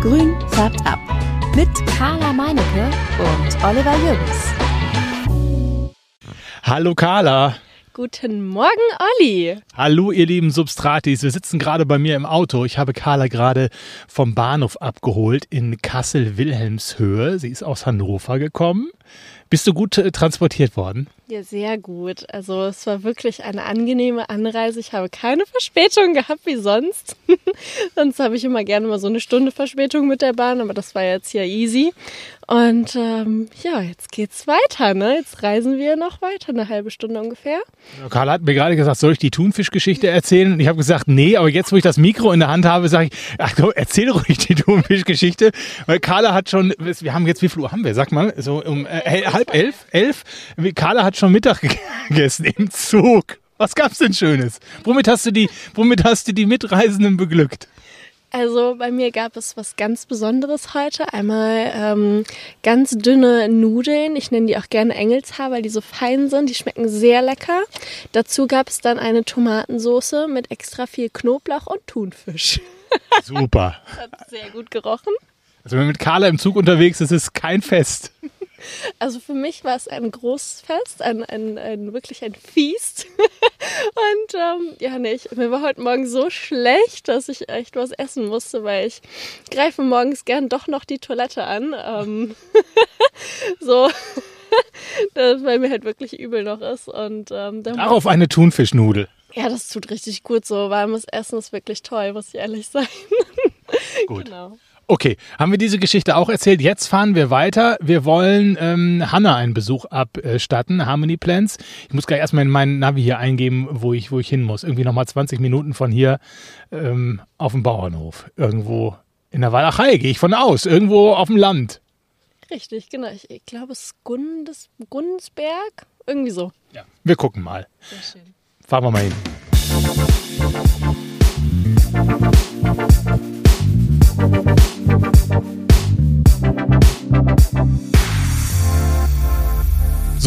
Grün färbt ab. Mit Carla Meinecke und Oliver Jürgens. Hallo Carla. Guten Morgen, Olli. Hallo, ihr lieben Substratis. Wir sitzen gerade bei mir im Auto. Ich habe Carla gerade vom Bahnhof abgeholt in Kassel-Wilhelmshöhe. Sie ist aus Hannover gekommen. Bist du gut äh, transportiert worden? Ja, sehr gut. Also es war wirklich eine angenehme Anreise. Ich habe keine Verspätung gehabt wie sonst. sonst habe ich immer gerne mal so eine Stunde Verspätung mit der Bahn, aber das war jetzt hier easy. Und ähm, ja, jetzt geht's weiter. Ne? Jetzt reisen wir noch weiter, eine halbe Stunde ungefähr. Carla hat mir gerade gesagt, soll ich die Thunfischgeschichte erzählen? Und ich habe gesagt, nee, aber jetzt, wo ich das Mikro in der Hand habe, sage ich, ach komm, erzähl ruhig die Thunfischgeschichte. Weil Carla hat schon, wir haben jetzt, wie viel Uhr haben wir? Sag mal, so um äh, halb elf, elf. Carla hat schon Mittag gegessen im Zug. Was gab's denn Schönes? Womit hast du die, womit hast du die Mitreisenden beglückt? Also bei mir gab es was ganz Besonderes heute. Einmal ähm, ganz dünne Nudeln. Ich nenne die auch gerne Engelshaar, weil die so fein sind. Die schmecken sehr lecker. Dazu gab es dann eine Tomatensoße mit extra viel Knoblauch und Thunfisch. Super. Hat sehr gut gerochen. Also wenn man mit Carla im Zug unterwegs ist, ist es kein Fest. Also für mich war es ein großes Fest, ein, ein, ein wirklich ein Feast. Und ähm, ja, nee, ich, mir war heute Morgen so schlecht, dass ich echt was essen musste, weil ich greife morgens gern doch noch die Toilette an. Ähm, so. das, weil mir halt wirklich übel noch ist. Und, ähm, Darauf eine Thunfischnudel. Ja, das tut richtig gut. So warmes Essen ist wirklich toll, muss ich ehrlich sein. Gut. Genau. Okay, haben wir diese Geschichte auch erzählt? Jetzt fahren wir weiter. Wir wollen ähm, Hanna einen Besuch abstatten, Harmony Plans. Ich muss gleich erstmal in meinen Navi hier eingeben, wo ich, wo ich hin muss. Irgendwie nochmal 20 Minuten von hier ähm, auf dem Bauernhof. Irgendwo in der Walachei, gehe ich von aus. Irgendwo auf dem Land. Richtig, genau. Ich, ich glaube, es ist Gundes, Gundesberg. Irgendwie so. Ja, wir gucken mal. Sehr schön. Fahren wir mal hin.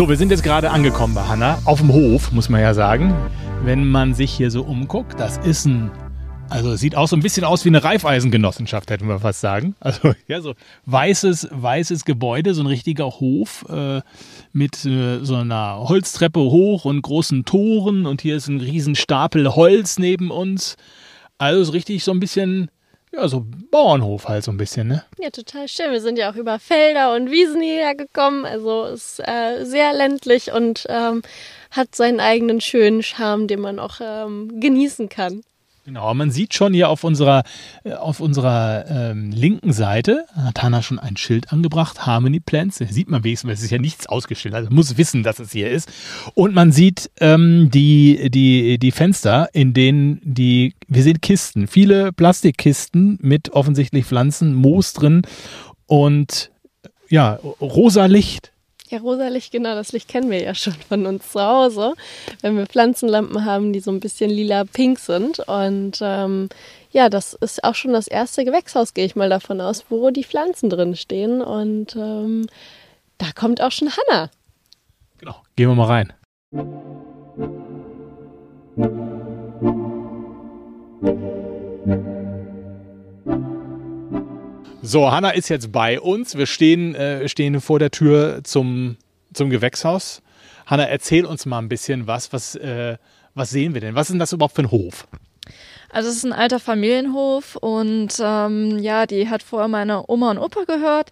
So, wir sind jetzt gerade angekommen bei Hanna, auf dem Hof, muss man ja sagen. Wenn man sich hier so umguckt, das ist ein, also es sieht auch so ein bisschen aus wie eine Reifeisengenossenschaft, hätten wir fast sagen. Also ja, so weißes, weißes Gebäude, so ein richtiger Hof äh, mit äh, so einer Holztreppe hoch und großen Toren und hier ist ein riesen Stapel Holz neben uns. Also so richtig so ein bisschen ja, so Bauernhof halt so ein bisschen, ne? Ja, total schön. Wir sind ja auch über Felder und Wiesen hierher gekommen. Also ist äh, sehr ländlich und ähm, hat seinen eigenen schönen Charme, den man auch ähm, genießen kann. Genau, man sieht schon hier auf unserer, äh, auf unserer ähm, linken Seite hat Hanna schon ein Schild angebracht, Harmony Plants. Da sieht man wenigstens, es ist ja nichts ausgestellt, also muss wissen, dass es hier ist. Und man sieht ähm, die, die, die Fenster, in denen die, wir sehen Kisten, viele Plastikkisten mit offensichtlich Pflanzen, Moos drin und ja, rosa Licht. Ja, rosa Licht, genau, das Licht kennen wir ja schon von uns zu Hause, wenn wir Pflanzenlampen haben, die so ein bisschen lila-pink sind. Und ähm, ja, das ist auch schon das erste Gewächshaus, gehe ich mal davon aus, wo die Pflanzen drin stehen. Und ähm, da kommt auch schon Hanna. Genau, gehen wir mal rein. So, Hanna ist jetzt bei uns. Wir stehen, äh, stehen vor der Tür zum, zum Gewächshaus. Hanna, erzähl uns mal ein bisschen was. Was, äh, was sehen wir denn? Was ist denn das überhaupt für ein Hof? Also es ist ein alter Familienhof und ähm, ja, die hat vorher meine Oma und Opa gehört.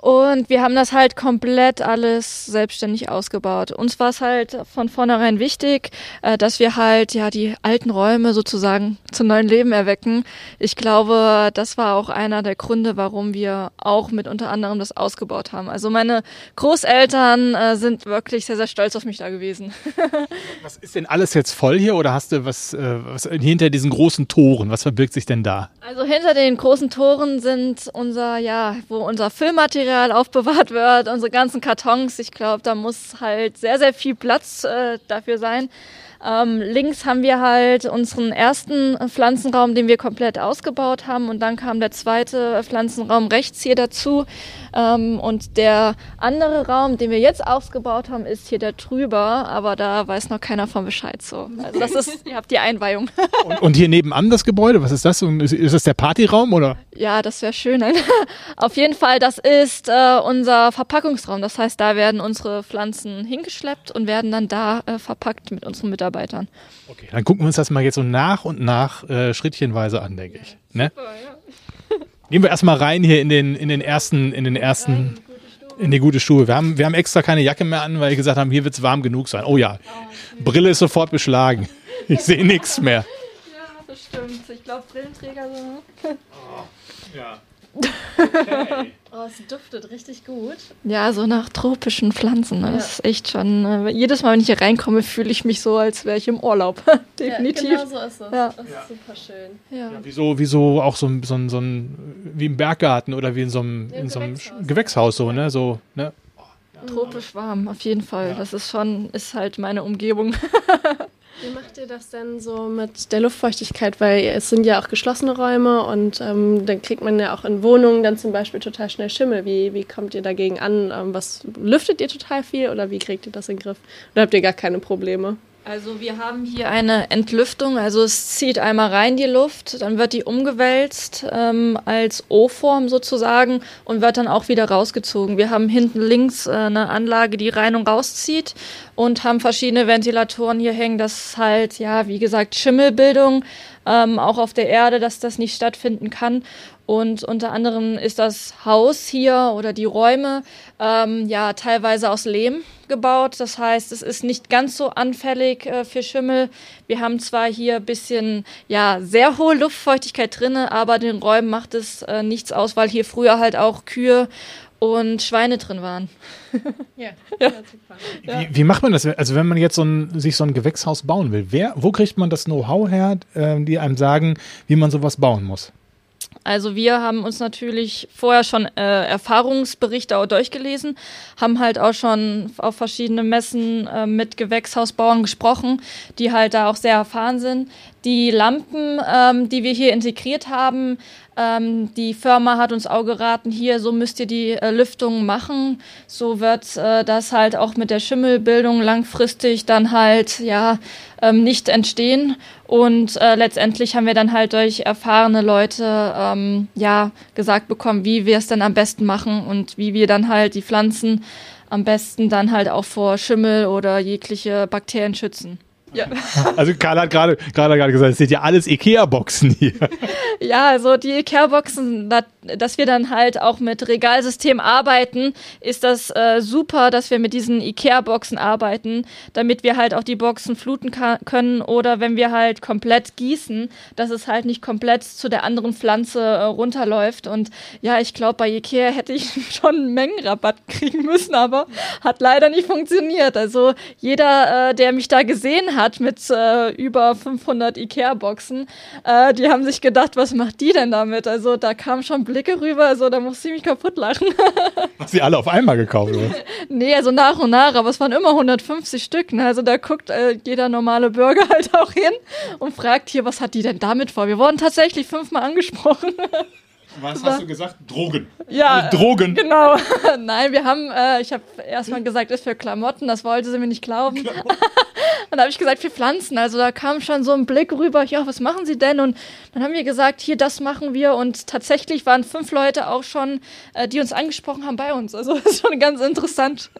Und wir haben das halt komplett alles selbstständig ausgebaut. Uns war es halt von vornherein wichtig, äh, dass wir halt ja die alten Räume sozusagen zu neuen Leben erwecken. Ich glaube, das war auch einer der Gründe, warum wir auch mit unter anderem das ausgebaut haben. Also meine Großeltern äh, sind wirklich sehr, sehr stolz auf mich da gewesen. was ist denn alles jetzt voll hier oder hast du was, äh, was hinter diesen großen Toren? Was verbirgt sich denn da? Also hinter den großen Toren sind unser, ja, wo unser Füllmaterial Material aufbewahrt wird, unsere ganzen Kartons. Ich glaube, da muss halt sehr, sehr viel Platz äh, dafür sein. Ähm, links haben wir halt unseren ersten Pflanzenraum, den wir komplett ausgebaut haben. Und dann kam der zweite Pflanzenraum rechts hier dazu. Ähm, und der andere Raum, den wir jetzt ausgebaut haben, ist hier der drüber. Aber da weiß noch keiner von Bescheid so. Also das ist, ihr habt die Einweihung. Und, und hier nebenan das Gebäude, was ist das? Ist das der Partyraum oder? Ja, das wäre schön. Auf jeden Fall, das ist äh, unser Verpackungsraum. Das heißt, da werden unsere Pflanzen hingeschleppt und werden dann da äh, verpackt mit unseren Mitarbeitern. Okay, dann gucken wir uns das mal jetzt so nach und nach äh, schrittchenweise an, denke ich. Ne? Super, ja. Gehen wir erstmal rein hier in den, in den ersten, in den ersten, in die gute Stube. Wir haben, wir haben extra keine Jacke mehr an, weil wir gesagt haben, hier wird es warm genug sein. Oh ja, Brille ist sofort beschlagen. Ich sehe nichts mehr. Ja, das stimmt. Ich glaube, Brillenträger so. Oh. Ja. Okay. Oh, es duftet richtig gut. Ja, so nach tropischen Pflanzen. Ne? Das ja. ist echt schon. Äh, jedes Mal, wenn ich hier reinkomme, fühle ich mich so, als wäre ich im Urlaub. Definitiv. Ja, genau so ist es. Ja. Das ist super schön. Ja. ja wie, so, wie so auch so, so, so ein, wie im Berggarten oder wie in so einem, in so einem Gewächshaus. Gewächshaus, so, ne? So, ne? Tropisch warm, auf jeden Fall. Das ist schon, ist halt meine Umgebung. Wie macht ihr das denn so mit der Luftfeuchtigkeit? Weil es sind ja auch geschlossene Räume und ähm, dann kriegt man ja auch in Wohnungen dann zum Beispiel total schnell Schimmel. Wie, wie kommt ihr dagegen an? Ähm, was lüftet ihr total viel oder wie kriegt ihr das in den Griff? Oder habt ihr gar keine Probleme? Also wir haben hier eine Entlüftung, also es zieht einmal rein die Luft, dann wird die umgewälzt ähm, als O-Form sozusagen und wird dann auch wieder rausgezogen. Wir haben hinten links äh, eine Anlage, die rein und rauszieht und haben verschiedene Ventilatoren hier hängen, dass halt, ja, wie gesagt, Schimmelbildung ähm, auch auf der Erde, dass das nicht stattfinden kann. Und unter anderem ist das Haus hier oder die Räume ähm, ja teilweise aus Lehm gebaut. Das heißt, es ist nicht ganz so anfällig äh, für Schimmel. Wir haben zwar hier ein bisschen ja sehr hohe Luftfeuchtigkeit drinne, aber den Räumen macht es äh, nichts aus, weil hier früher halt auch Kühe und Schweine drin waren. ja, ja. ja wie, wie, macht man das? Also wenn man jetzt so ein, sich so ein Gewächshaus bauen will, wer, wo kriegt man das Know-how her, äh, die einem sagen, wie man sowas bauen muss? Also wir haben uns natürlich vorher schon äh, Erfahrungsberichte auch durchgelesen, haben halt auch schon auf verschiedene Messen äh, mit Gewächshausbauern gesprochen, die halt da auch sehr erfahren sind. Die Lampen, ähm, die wir hier integriert haben, ähm, die Firma hat uns auch geraten, hier, so müsst ihr die äh, Lüftung machen. So wird äh, das halt auch mit der Schimmelbildung langfristig dann halt, ja, ähm, nicht entstehen. Und äh, letztendlich haben wir dann halt durch erfahrene Leute, ähm, ja, gesagt bekommen, wie wir es dann am besten machen und wie wir dann halt die Pflanzen am besten dann halt auch vor Schimmel oder jegliche Bakterien schützen. Ja. Also Karl hat gerade gerade gesagt, es sind ja alles Ikea-Boxen hier. Ja, also die Ikea-Boxen, dass wir dann halt auch mit Regalsystem arbeiten, ist das äh, super, dass wir mit diesen Ikea-Boxen arbeiten, damit wir halt auch die Boxen fluten können oder wenn wir halt komplett gießen, dass es halt nicht komplett zu der anderen Pflanze äh, runterläuft. Und ja, ich glaube, bei Ikea hätte ich schon einen Mengenrabatt kriegen müssen, aber hat leider nicht funktioniert. Also jeder, äh, der mich da gesehen hat mit äh, über 500 Ikea-Boxen, äh, die haben sich gedacht, was macht die denn damit? Also da kam schon Blick Blicke rüber, also da musste ich mich kaputt lachen. Hast du alle auf einmal gekauft, oder? nee, also nach und nach, aber es waren immer 150 Stück. Ne? Also da guckt äh, jeder normale Bürger halt auch hin und fragt hier, was hat die denn damit vor? Wir wurden tatsächlich fünfmal angesprochen. Was hast du gesagt? Drogen. Ja. Also Drogen. Genau. Nein, wir haben, äh, ich habe erstmal gesagt, ist für Klamotten, das wollte sie mir nicht glauben. und dann habe ich gesagt, für Pflanzen. Also da kam schon so ein Blick rüber, ja, was machen sie denn? Und dann haben wir gesagt, hier, das machen wir. Und tatsächlich waren fünf Leute auch schon, äh, die uns angesprochen haben bei uns. Also das ist schon ganz interessant.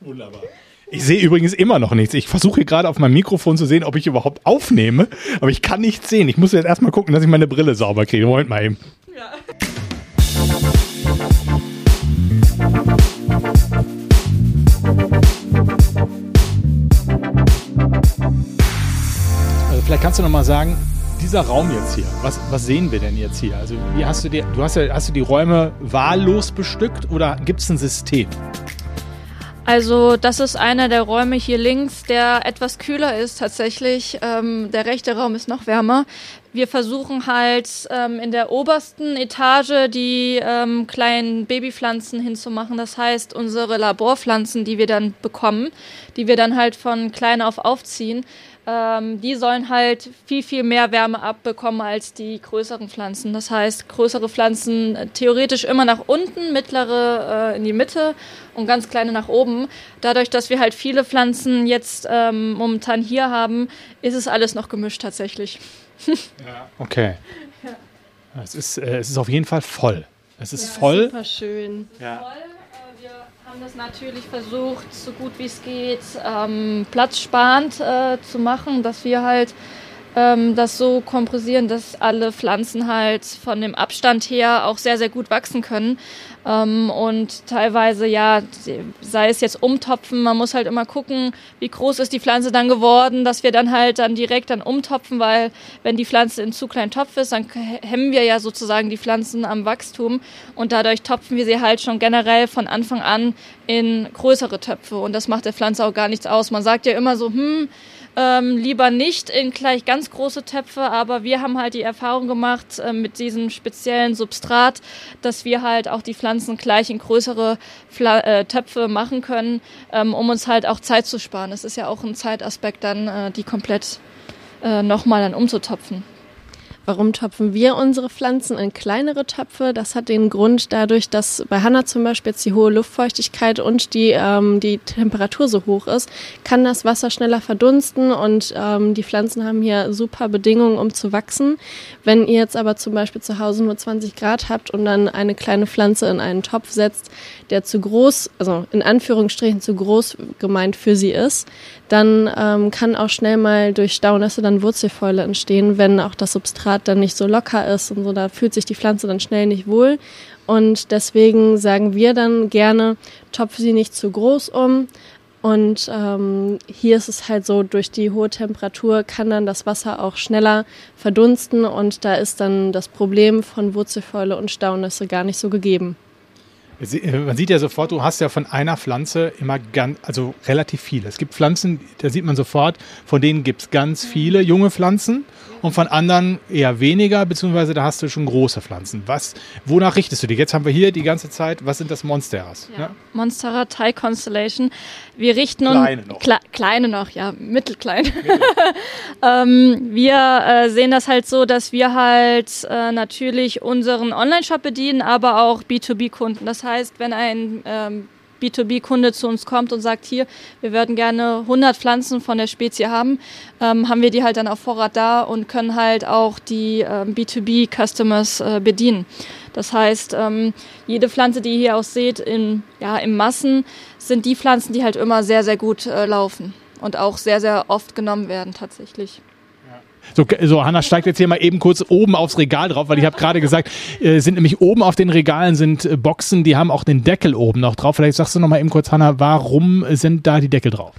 Wunderbar. Ich sehe übrigens immer noch nichts. Ich versuche gerade auf meinem Mikrofon zu sehen, ob ich überhaupt aufnehme, aber ich kann nichts sehen. Ich muss jetzt erstmal gucken, dass ich meine Brille sauber kriege. Moment mal eben. Ja. Also vielleicht kannst du noch mal sagen, dieser Raum jetzt hier, was, was sehen wir denn jetzt hier? Also wie hast du dir, du hast hast du die Räume wahllos bestückt oder gibt es ein System? Also das ist einer der Räume hier links, der etwas kühler ist tatsächlich. Ähm, der rechte Raum ist noch wärmer. Wir versuchen halt ähm, in der obersten Etage die ähm, kleinen Babypflanzen hinzumachen. Das heißt, unsere Laborpflanzen, die wir dann bekommen, die wir dann halt von klein auf aufziehen, ähm, die sollen halt viel, viel mehr Wärme abbekommen als die größeren Pflanzen. Das heißt, größere Pflanzen äh, theoretisch immer nach unten, mittlere äh, in die Mitte und ganz kleine nach oben. Dadurch, dass wir halt viele Pflanzen jetzt ähm, momentan hier haben, ist es alles noch gemischt tatsächlich. ja, okay. Ja. Es ist, äh, es ist auf jeden Fall voll. Es ist voll. Super schön. Ja. Voll. Wir haben das natürlich versucht, so gut wie es geht, ähm, platzsparend äh, zu machen, dass wir halt ähm, das so kompressieren, dass alle Pflanzen halt von dem Abstand her auch sehr, sehr gut wachsen können. Ähm, und teilweise, ja, sei es jetzt umtopfen, man muss halt immer gucken, wie groß ist die Pflanze dann geworden, dass wir dann halt dann direkt dann umtopfen, weil wenn die Pflanze in zu kleinen Topf ist, dann hemmen wir ja sozusagen die Pflanzen am Wachstum und dadurch topfen wir sie halt schon generell von Anfang an in größere Töpfe und das macht der Pflanze auch gar nichts aus. Man sagt ja immer so, hm, ähm, lieber nicht in gleich ganz große Töpfe, aber wir haben halt die Erfahrung gemacht äh, mit diesem speziellen Substrat, dass wir halt auch die Pflanzen gleich in größere Pfla äh, Töpfe machen können, ähm, um uns halt auch Zeit zu sparen. Das ist ja auch ein Zeitaspekt dann, äh, die komplett äh, nochmal dann umzutopfen. Warum topfen wir unsere Pflanzen in kleinere Töpfe? Das hat den Grund dadurch, dass bei Hanna zum Beispiel jetzt die hohe Luftfeuchtigkeit und die, ähm, die Temperatur so hoch ist, kann das Wasser schneller verdunsten und ähm, die Pflanzen haben hier super Bedingungen, um zu wachsen. Wenn ihr jetzt aber zum Beispiel zu Hause nur 20 Grad habt und dann eine kleine Pflanze in einen Topf setzt, der zu groß, also in Anführungsstrichen zu groß gemeint für sie ist, dann ähm, kann auch schnell mal durch Staunässe dann Wurzelfäule entstehen, wenn auch das Substrat dann nicht so locker ist und so, da fühlt sich die Pflanze dann schnell nicht wohl. Und deswegen sagen wir dann gerne, topfe sie nicht zu groß um. Und ähm, hier ist es halt so, durch die hohe Temperatur kann dann das Wasser auch schneller verdunsten und da ist dann das Problem von Wurzelfäule und Staunässe gar nicht so gegeben. Man sieht ja sofort, du hast ja von einer Pflanze immer ganz, also relativ viele. Es gibt Pflanzen, da sieht man sofort, von denen gibt es ganz viele junge Pflanzen und von anderen eher weniger, beziehungsweise da hast du schon große Pflanzen. Was, wonach richtest du dich? Jetzt haben wir hier die ganze Zeit, was sind das Monsteras? Ja. Ne? Monstera Thai Constellation. Wir richten uns. Kleine noch. Kle kleine noch, ja, mittelklein. Mittel. ähm, wir äh, sehen das halt so, dass wir halt äh, natürlich unseren Online-Shop bedienen, aber auch B2B-Kunden. Das heißt, wenn ein ähm, B2B-Kunde zu uns kommt und sagt, hier, wir würden gerne 100 Pflanzen von der Spezie haben, ähm, haben wir die halt dann auf Vorrat da und können halt auch die ähm, B2B-Customers äh, bedienen. Das heißt, ähm, jede Pflanze, die ihr hier auch seht, in, ja, im Massen, sind die Pflanzen, die halt immer sehr, sehr gut äh, laufen und auch sehr, sehr oft genommen werden tatsächlich. So, so, Hanna steigt jetzt hier mal eben kurz oben aufs Regal drauf, weil ich habe gerade gesagt, äh, sind nämlich oben auf den Regalen sind äh, Boxen, die haben auch den Deckel oben noch drauf. Vielleicht sagst du noch mal eben kurz, Hanna, warum sind da die Deckel drauf?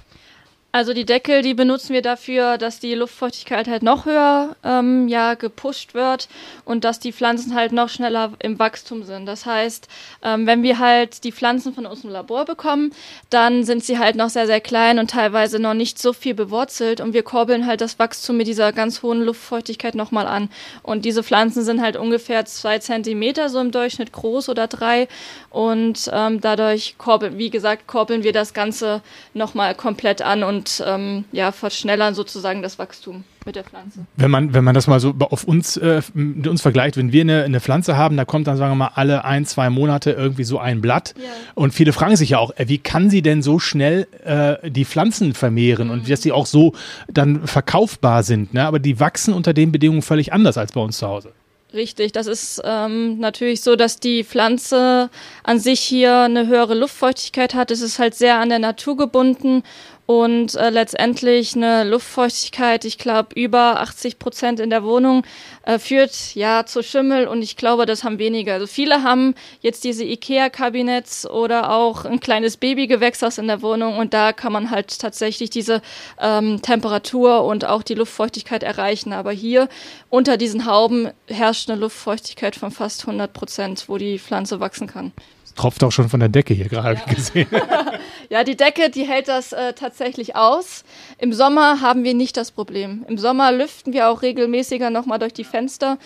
Also die Deckel, die benutzen wir dafür, dass die Luftfeuchtigkeit halt noch höher ähm, ja, gepusht wird und dass die Pflanzen halt noch schneller im Wachstum sind. Das heißt, ähm, wenn wir halt die Pflanzen von uns im Labor bekommen, dann sind sie halt noch sehr, sehr klein und teilweise noch nicht so viel bewurzelt und wir kurbeln halt das Wachstum mit dieser ganz hohen Luftfeuchtigkeit nochmal an. Und diese Pflanzen sind halt ungefähr zwei Zentimeter so im Durchschnitt groß oder drei und ähm, dadurch kurbeln, wie gesagt, kurbeln wir das Ganze nochmal komplett an und und ähm, ja, verschnellern sozusagen das Wachstum mit der Pflanze. Wenn man, wenn man das mal so auf uns, äh, mit uns vergleicht, wenn wir eine, eine Pflanze haben, da kommt dann, sagen wir mal, alle ein, zwei Monate irgendwie so ein Blatt. Ja. Und viele fragen sich ja auch, äh, wie kann sie denn so schnell äh, die Pflanzen vermehren mhm. und dass sie auch so dann verkaufbar sind. Ne? Aber die wachsen unter den Bedingungen völlig anders als bei uns zu Hause. Richtig, das ist ähm, natürlich so, dass die Pflanze an sich hier eine höhere Luftfeuchtigkeit hat. Es ist halt sehr an der Natur gebunden und äh, letztendlich eine Luftfeuchtigkeit, ich glaube über 80 Prozent in der Wohnung äh, führt ja zu Schimmel und ich glaube, das haben weniger. Also viele haben jetzt diese Ikea-Kabinetts oder auch ein kleines Babygewächshaus in der Wohnung und da kann man halt tatsächlich diese ähm, Temperatur und auch die Luftfeuchtigkeit erreichen. Aber hier unter diesen Hauben herrscht eine Luftfeuchtigkeit von fast 100 Prozent, wo die Pflanze wachsen kann tropft auch schon von der Decke hier gerade, ja. gesehen. ja, die Decke, die hält das äh, tatsächlich aus. Im Sommer haben wir nicht das Problem. Im Sommer lüften wir auch regelmäßiger nochmal durch die Fenster.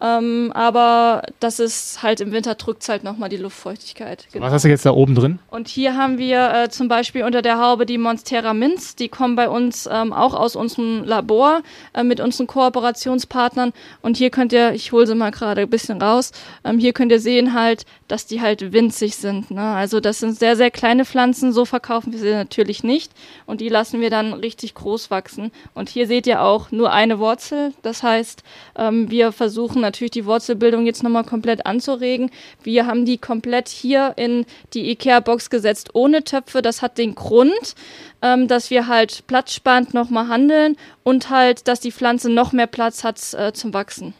Ähm, aber das ist halt im Winter drückt es halt nochmal die Luftfeuchtigkeit. Genau. Was hast du jetzt da oben drin? Und hier haben wir äh, zum Beispiel unter der Haube die Monstera Minz. Die kommen bei uns ähm, auch aus unserem Labor äh, mit unseren Kooperationspartnern. Und hier könnt ihr, ich hole sie mal gerade ein bisschen raus, ähm, hier könnt ihr sehen halt, dass die halt winzig sind. Ne? Also das sind sehr, sehr kleine Pflanzen, so verkaufen wir sie natürlich nicht und die lassen wir dann richtig groß wachsen. Und hier seht ihr auch nur eine Wurzel. Das heißt, ähm, wir versuchen natürlich die Wurzelbildung jetzt nochmal komplett anzuregen. Wir haben die komplett hier in die IKEA-Box gesetzt ohne Töpfe. Das hat den Grund, ähm, dass wir halt platzsparend nochmal handeln und halt, dass die Pflanze noch mehr Platz hat äh, zum Wachsen.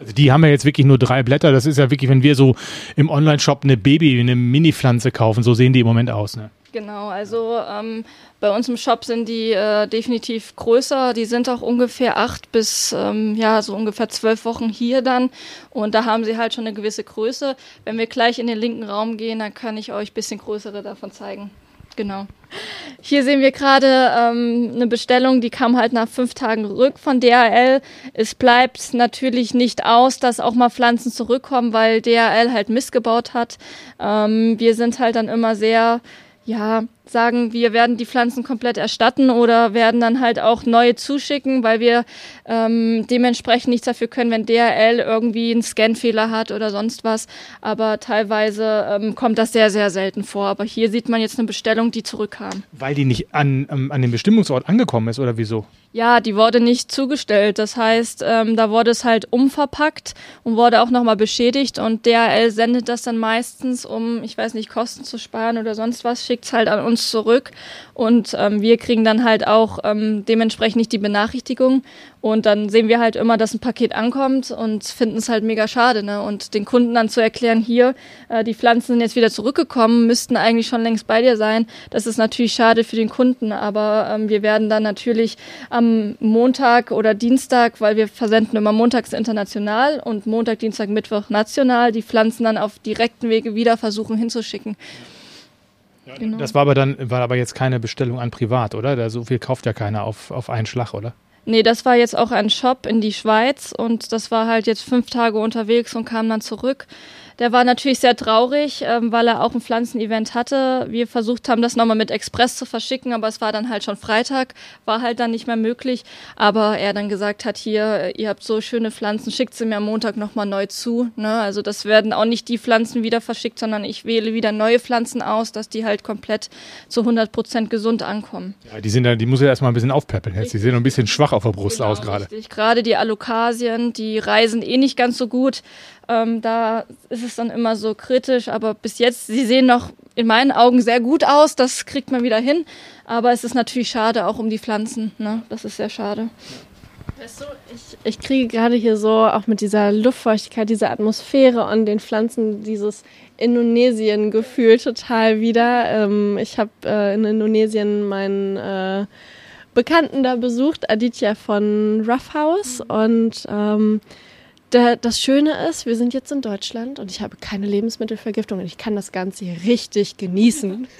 Also die haben ja jetzt wirklich nur drei Blätter. Das ist ja wirklich, wenn wir so im Online-Shop eine Baby, eine Mini-Pflanze kaufen, so sehen die im Moment aus. Ne? Genau, also ähm, bei uns im Shop sind die äh, definitiv größer. Die sind auch ungefähr acht bis ähm, ja so ungefähr zwölf Wochen hier dann und da haben sie halt schon eine gewisse Größe. Wenn wir gleich in den linken Raum gehen, dann kann ich euch ein bisschen größere davon zeigen. Genau. Hier sehen wir gerade ähm, eine Bestellung, die kam halt nach fünf Tagen rück von DHL. Es bleibt natürlich nicht aus, dass auch mal Pflanzen zurückkommen, weil DHL halt missgebaut hat. Ähm, wir sind halt dann immer sehr, ja, sagen, wir werden die Pflanzen komplett erstatten oder werden dann halt auch neue zuschicken, weil wir ähm, dementsprechend nichts dafür können, wenn DHL irgendwie einen Scanfehler hat oder sonst was. Aber teilweise ähm, kommt das sehr, sehr selten vor. Aber hier sieht man jetzt eine Bestellung, die zurückkam. Weil die nicht an, ähm, an dem Bestimmungsort angekommen ist oder wieso? Ja, die wurde nicht zugestellt. Das heißt, ähm, da wurde es halt umverpackt und wurde auch nochmal beschädigt und DHL sendet das dann meistens, um, ich weiß nicht, Kosten zu sparen oder sonst was, schickt es halt an uns uns zurück und ähm, wir kriegen dann halt auch ähm, dementsprechend nicht die Benachrichtigung und dann sehen wir halt immer, dass ein Paket ankommt und finden es halt mega schade. Ne? Und den Kunden dann zu erklären, hier, äh, die Pflanzen sind jetzt wieder zurückgekommen, müssten eigentlich schon längst bei dir sein. Das ist natürlich schade für den Kunden, aber ähm, wir werden dann natürlich am Montag oder Dienstag, weil wir versenden immer montags international und Montag, Dienstag, Mittwoch national, die Pflanzen dann auf direkten Wege wieder versuchen hinzuschicken. Genau. Das war aber dann, war aber jetzt keine Bestellung an privat, oder? Da so viel kauft ja keiner auf, auf einen Schlag, oder? Nee, das war jetzt auch ein Shop in die Schweiz und das war halt jetzt fünf Tage unterwegs und kam dann zurück. Der war natürlich sehr traurig, ähm, weil er auch ein Pflanzenevent hatte. Wir versucht haben, das nochmal mit Express zu verschicken, aber es war dann halt schon Freitag, war halt dann nicht mehr möglich. Aber er dann gesagt hat, hier, ihr habt so schöne Pflanzen, schickt sie mir am Montag nochmal neu zu. Ne? Also das werden auch nicht die Pflanzen wieder verschickt, sondern ich wähle wieder neue Pflanzen aus, dass die halt komplett zu 100 Prozent gesund ankommen. Ja, die sind da, die muss ja erstmal ein bisschen aufpäppeln jetzt. Die sehen ein bisschen schwach auf der Brust genau, aus gerade. Gerade die Alokasien, die reisen eh nicht ganz so gut. Ähm, da ist es dann immer so kritisch, aber bis jetzt, sie sehen noch in meinen Augen sehr gut aus, das kriegt man wieder hin. Aber es ist natürlich schade, auch um die Pflanzen. Ne? Das ist sehr schade. Weißt du, ich, ich kriege gerade hier so auch mit dieser Luftfeuchtigkeit, dieser Atmosphäre und den Pflanzen dieses Indonesien-Gefühl total wieder. Ähm, ich habe äh, in Indonesien meinen äh, Bekannten da besucht, Aditya von Rough House. Und ähm, der, das Schöne ist, wir sind jetzt in Deutschland und ich habe keine Lebensmittelvergiftung und ich kann das Ganze hier richtig genießen.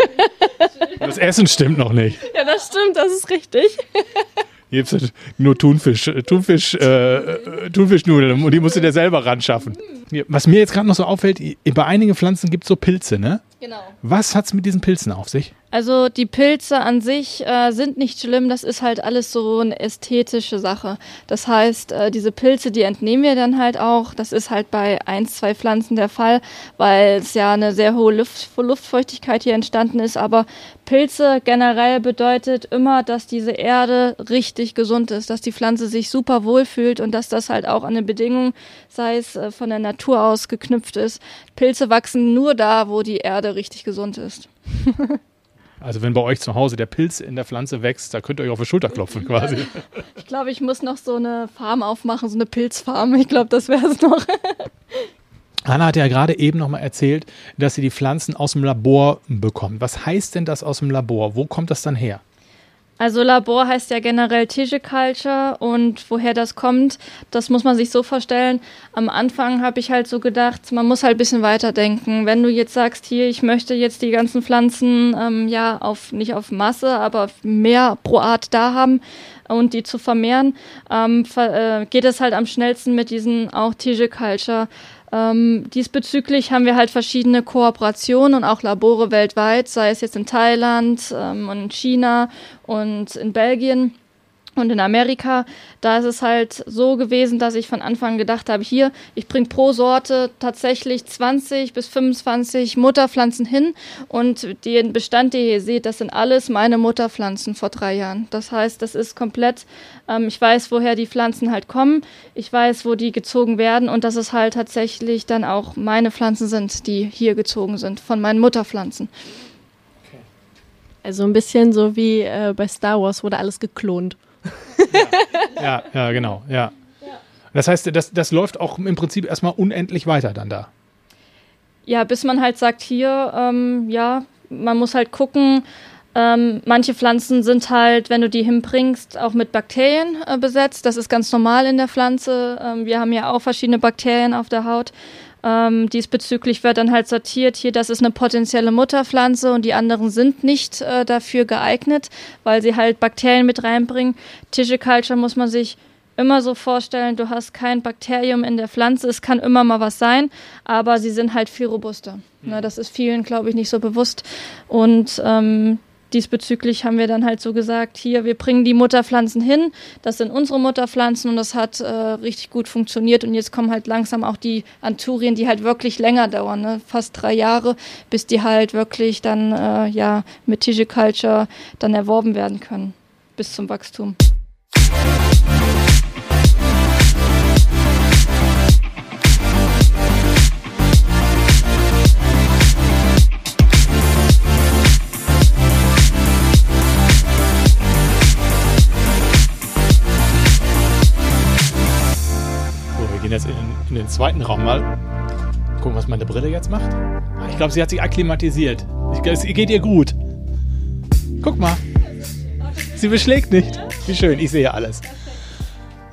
Das Essen stimmt noch nicht. Ja, das stimmt, das ist richtig. Hier gibt es nur Thunfisch, Thunfisch, äh, Thunfischnudeln und die musst du dir selber ran schaffen. Was mir jetzt gerade noch so auffällt, bei einigen Pflanzen gibt es so Pilze, ne? Genau. Was hat es mit diesen Pilzen auf sich? Also die Pilze an sich äh, sind nicht schlimm, das ist halt alles so eine ästhetische Sache. Das heißt, äh, diese Pilze, die entnehmen wir dann halt auch. Das ist halt bei ein, zwei Pflanzen der Fall, weil es ja eine sehr hohe Luft, Luftfeuchtigkeit hier entstanden ist. Aber Pilze generell bedeutet immer, dass diese Erde richtig gesund ist, dass die Pflanze sich super wohl fühlt und dass das halt auch an eine Bedingung, sei es äh, von der Natur aus geknüpft ist. Pilze wachsen nur da, wo die Erde richtig gesund ist. Also wenn bei euch zu Hause der Pilz in der Pflanze wächst, da könnt ihr euch auf die Schulter klopfen quasi. Ich glaube, ich muss noch so eine Farm aufmachen, so eine Pilzfarm. Ich glaube, das wäre es noch. Hanna hat ja gerade eben noch mal erzählt, dass sie die Pflanzen aus dem Labor bekommt. Was heißt denn das aus dem Labor? Wo kommt das dann her? Also Labor heißt ja generell Culture und woher das kommt, das muss man sich so vorstellen. Am Anfang habe ich halt so gedacht, man muss halt ein bisschen weiterdenken. Wenn du jetzt sagst, hier, ich möchte jetzt die ganzen Pflanzen ähm, ja auf nicht auf Masse, aber mehr pro Art da haben und die zu vermehren, ähm, ver äh, geht es halt am schnellsten mit diesen auch Culture ähm, diesbezüglich haben wir halt verschiedene Kooperationen und auch Labore weltweit, sei es jetzt in Thailand ähm, und in China und in Belgien. Und in Amerika, da ist es halt so gewesen, dass ich von Anfang gedacht habe, hier, ich bringe pro Sorte tatsächlich 20 bis 25 Mutterpflanzen hin. Und den Bestand, den ihr seht, das sind alles meine Mutterpflanzen vor drei Jahren. Das heißt, das ist komplett, ähm, ich weiß, woher die Pflanzen halt kommen. Ich weiß, wo die gezogen werden. Und dass es halt tatsächlich dann auch meine Pflanzen sind, die hier gezogen sind, von meinen Mutterpflanzen. Also ein bisschen so wie äh, bei Star Wars wurde alles geklont. Ja, ja, genau, ja. Das heißt, das, das läuft auch im Prinzip erstmal unendlich weiter dann da. Ja, bis man halt sagt, hier, ähm, ja, man muss halt gucken. Ähm, manche Pflanzen sind halt, wenn du die hinbringst, auch mit Bakterien äh, besetzt. Das ist ganz normal in der Pflanze. Ähm, wir haben ja auch verschiedene Bakterien auf der Haut. Ähm, diesbezüglich wird dann halt sortiert, hier, das ist eine potenzielle Mutterpflanze und die anderen sind nicht äh, dafür geeignet, weil sie halt Bakterien mit reinbringen. Culture muss man sich immer so vorstellen, du hast kein Bakterium in der Pflanze, es kann immer mal was sein, aber sie sind halt viel robuster. Mhm. Na, das ist vielen, glaube ich, nicht so bewusst. Und ähm, diesbezüglich haben wir dann halt so gesagt, hier, wir bringen die Mutterpflanzen hin, das sind unsere Mutterpflanzen und das hat äh, richtig gut funktioniert und jetzt kommen halt langsam auch die Anturien, die halt wirklich länger dauern, ne? fast drei Jahre, bis die halt wirklich dann äh, ja mit Culture dann erworben werden können, bis zum Wachstum. In, den zweiten Raum mal. Gucken, was meine Brille jetzt macht. Ah, ich glaube, sie hat sich akklimatisiert. Ich, es geht ihr gut. Guck mal. Sie beschlägt nicht. Wie schön, ich sehe alles.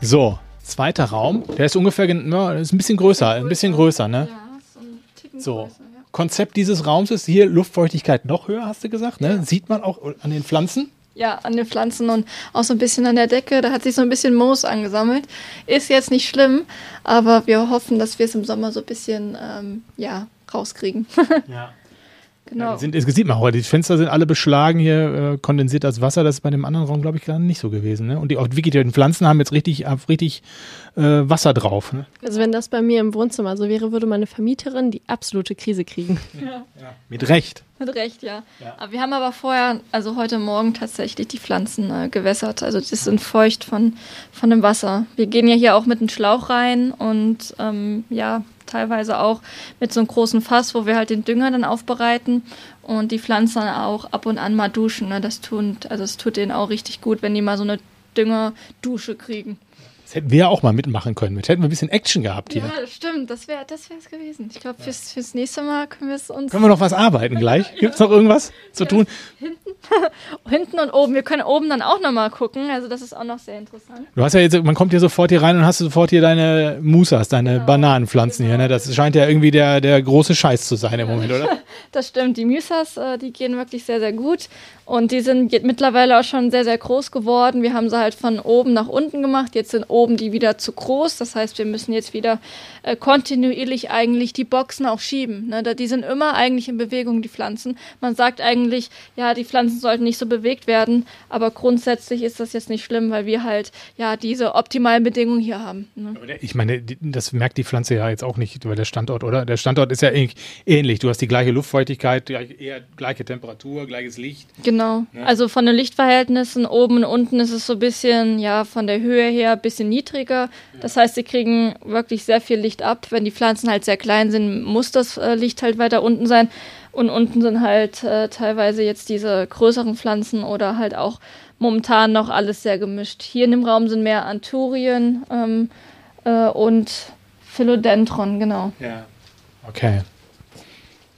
So, zweiter Raum. Der ist ungefähr, ja, ist ein bisschen größer, ein bisschen größer, ne? So. Konzept dieses Raums ist hier Luftfeuchtigkeit noch höher, hast du gesagt, ne? Sieht man auch an den Pflanzen ja, an den Pflanzen und auch so ein bisschen an der Decke. Da hat sich so ein bisschen Moos angesammelt. Ist jetzt nicht schlimm, aber wir hoffen, dass wir es im Sommer so ein bisschen ähm, ja, rauskriegen. ja. Genau. Ja, sind, das sieht man auch, die Fenster sind alle beschlagen, hier äh, kondensiert das Wasser. Das ist bei dem anderen Raum, glaube ich, gerade nicht so gewesen. Ne? Und die, auch wirklich, die Pflanzen haben jetzt richtig, richtig äh, Wasser drauf. Ne? Also wenn das bei mir im Wohnzimmer so wäre, würde meine Vermieterin die absolute Krise kriegen. Ja. ja. Mit Recht. Mit Recht, ja. ja. Aber wir haben aber vorher, also heute Morgen tatsächlich die Pflanzen äh, gewässert. Also die sind feucht von, von dem Wasser. Wir gehen ja hier auch mit einem Schlauch rein und ähm, ja, teilweise auch mit so einem großen Fass, wo wir halt den Dünger dann aufbereiten und die Pflanzen auch ab und an mal duschen. Ne? Das, tut, also das tut denen auch richtig gut, wenn die mal so eine Düngerdusche kriegen. Das hätten wir ja auch mal mitmachen können. Mit hätten wir ein bisschen Action gehabt hier. Ja, das stimmt. Das wäre das es gewesen. Ich glaube, fürs, fürs nächste Mal können wir es uns. Können wir noch was arbeiten gleich? Gibt es noch irgendwas zu tun? Hinten, hinten und oben. Wir können oben dann auch nochmal gucken. Also, das ist auch noch sehr interessant. Du hast ja jetzt, man kommt hier sofort hier rein und hast sofort hier deine Musas, deine genau. Bananenpflanzen genau. hier. Ne? Das scheint ja irgendwie der, der große Scheiß zu sein im Moment, oder? das stimmt. Die Musas, äh, die gehen wirklich sehr, sehr gut. Und die sind mittlerweile auch schon sehr, sehr groß geworden. Wir haben sie halt von oben nach unten gemacht. Jetzt sind oben die wieder zu groß. Das heißt, wir müssen jetzt wieder äh, kontinuierlich eigentlich die Boxen auch schieben. Ne? Die sind immer eigentlich in Bewegung, die Pflanzen. Man sagt eigentlich, ja, die Pflanzen sollten nicht so bewegt werden. Aber grundsätzlich ist das jetzt nicht schlimm, weil wir halt ja diese optimalen Bedingungen hier haben. Ne? Ich meine, das merkt die Pflanze ja jetzt auch nicht, weil der Standort, oder? Der Standort ist ja ähnlich. Du hast die gleiche Luftfeuchtigkeit, eher gleiche Temperatur, gleiches Licht. Genau. Ja. Also von den Lichtverhältnissen oben und unten ist es so ein bisschen, ja, von der Höhe her ein bisschen niedriger. Das heißt, sie kriegen wirklich sehr viel Licht ab. Wenn die Pflanzen halt sehr klein sind, muss das äh, Licht halt weiter unten sein. Und unten sind halt äh, teilweise jetzt diese größeren Pflanzen oder halt auch momentan noch alles sehr gemischt. Hier in dem Raum sind mehr Anturien ähm, äh, und Philodendron, genau. Ja. Okay.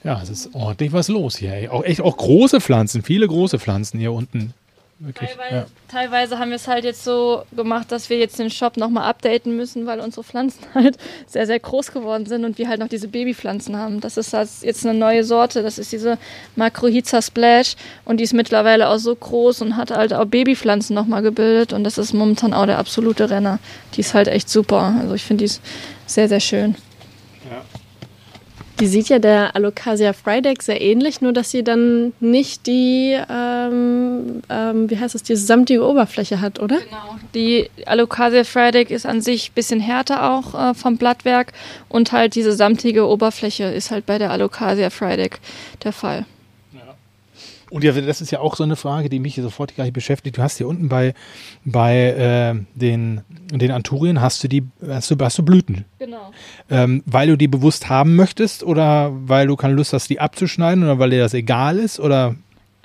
Ja, es ist ordentlich was los hier. Ey. Auch echt auch große Pflanzen, viele große Pflanzen hier unten. Wirklich, teilweise, ja. teilweise haben wir es halt jetzt so gemacht, dass wir jetzt den Shop nochmal updaten müssen, weil unsere Pflanzen halt sehr, sehr groß geworden sind und wir halt noch diese Babypflanzen haben. Das ist halt jetzt eine neue Sorte, das ist diese Macrohiza Splash und die ist mittlerweile auch so groß und hat halt auch Babypflanzen nochmal gebildet und das ist momentan auch der absolute Renner. Die ist halt echt super. Also ich finde die ist sehr, sehr schön. Ja. Die sieht ja der Alocasia Fryedeck sehr ähnlich, nur dass sie dann nicht die, ähm, ähm, wie heißt es, die samtige Oberfläche hat, oder? Genau. Die Alocasia Fryedeck ist an sich ein bisschen härter auch äh, vom Blattwerk und halt diese samtige Oberfläche ist halt bei der Alocasia Fryedeck der Fall. Und ja, das ist ja auch so eine Frage, die mich hier sofort gleich beschäftigt. Du hast hier unten bei, bei äh, den, den Anturien hast du die, hast du, hast du Blüten. Genau. Ähm, weil du die bewusst haben möchtest oder weil du keine Lust hast, die abzuschneiden oder weil dir das egal ist oder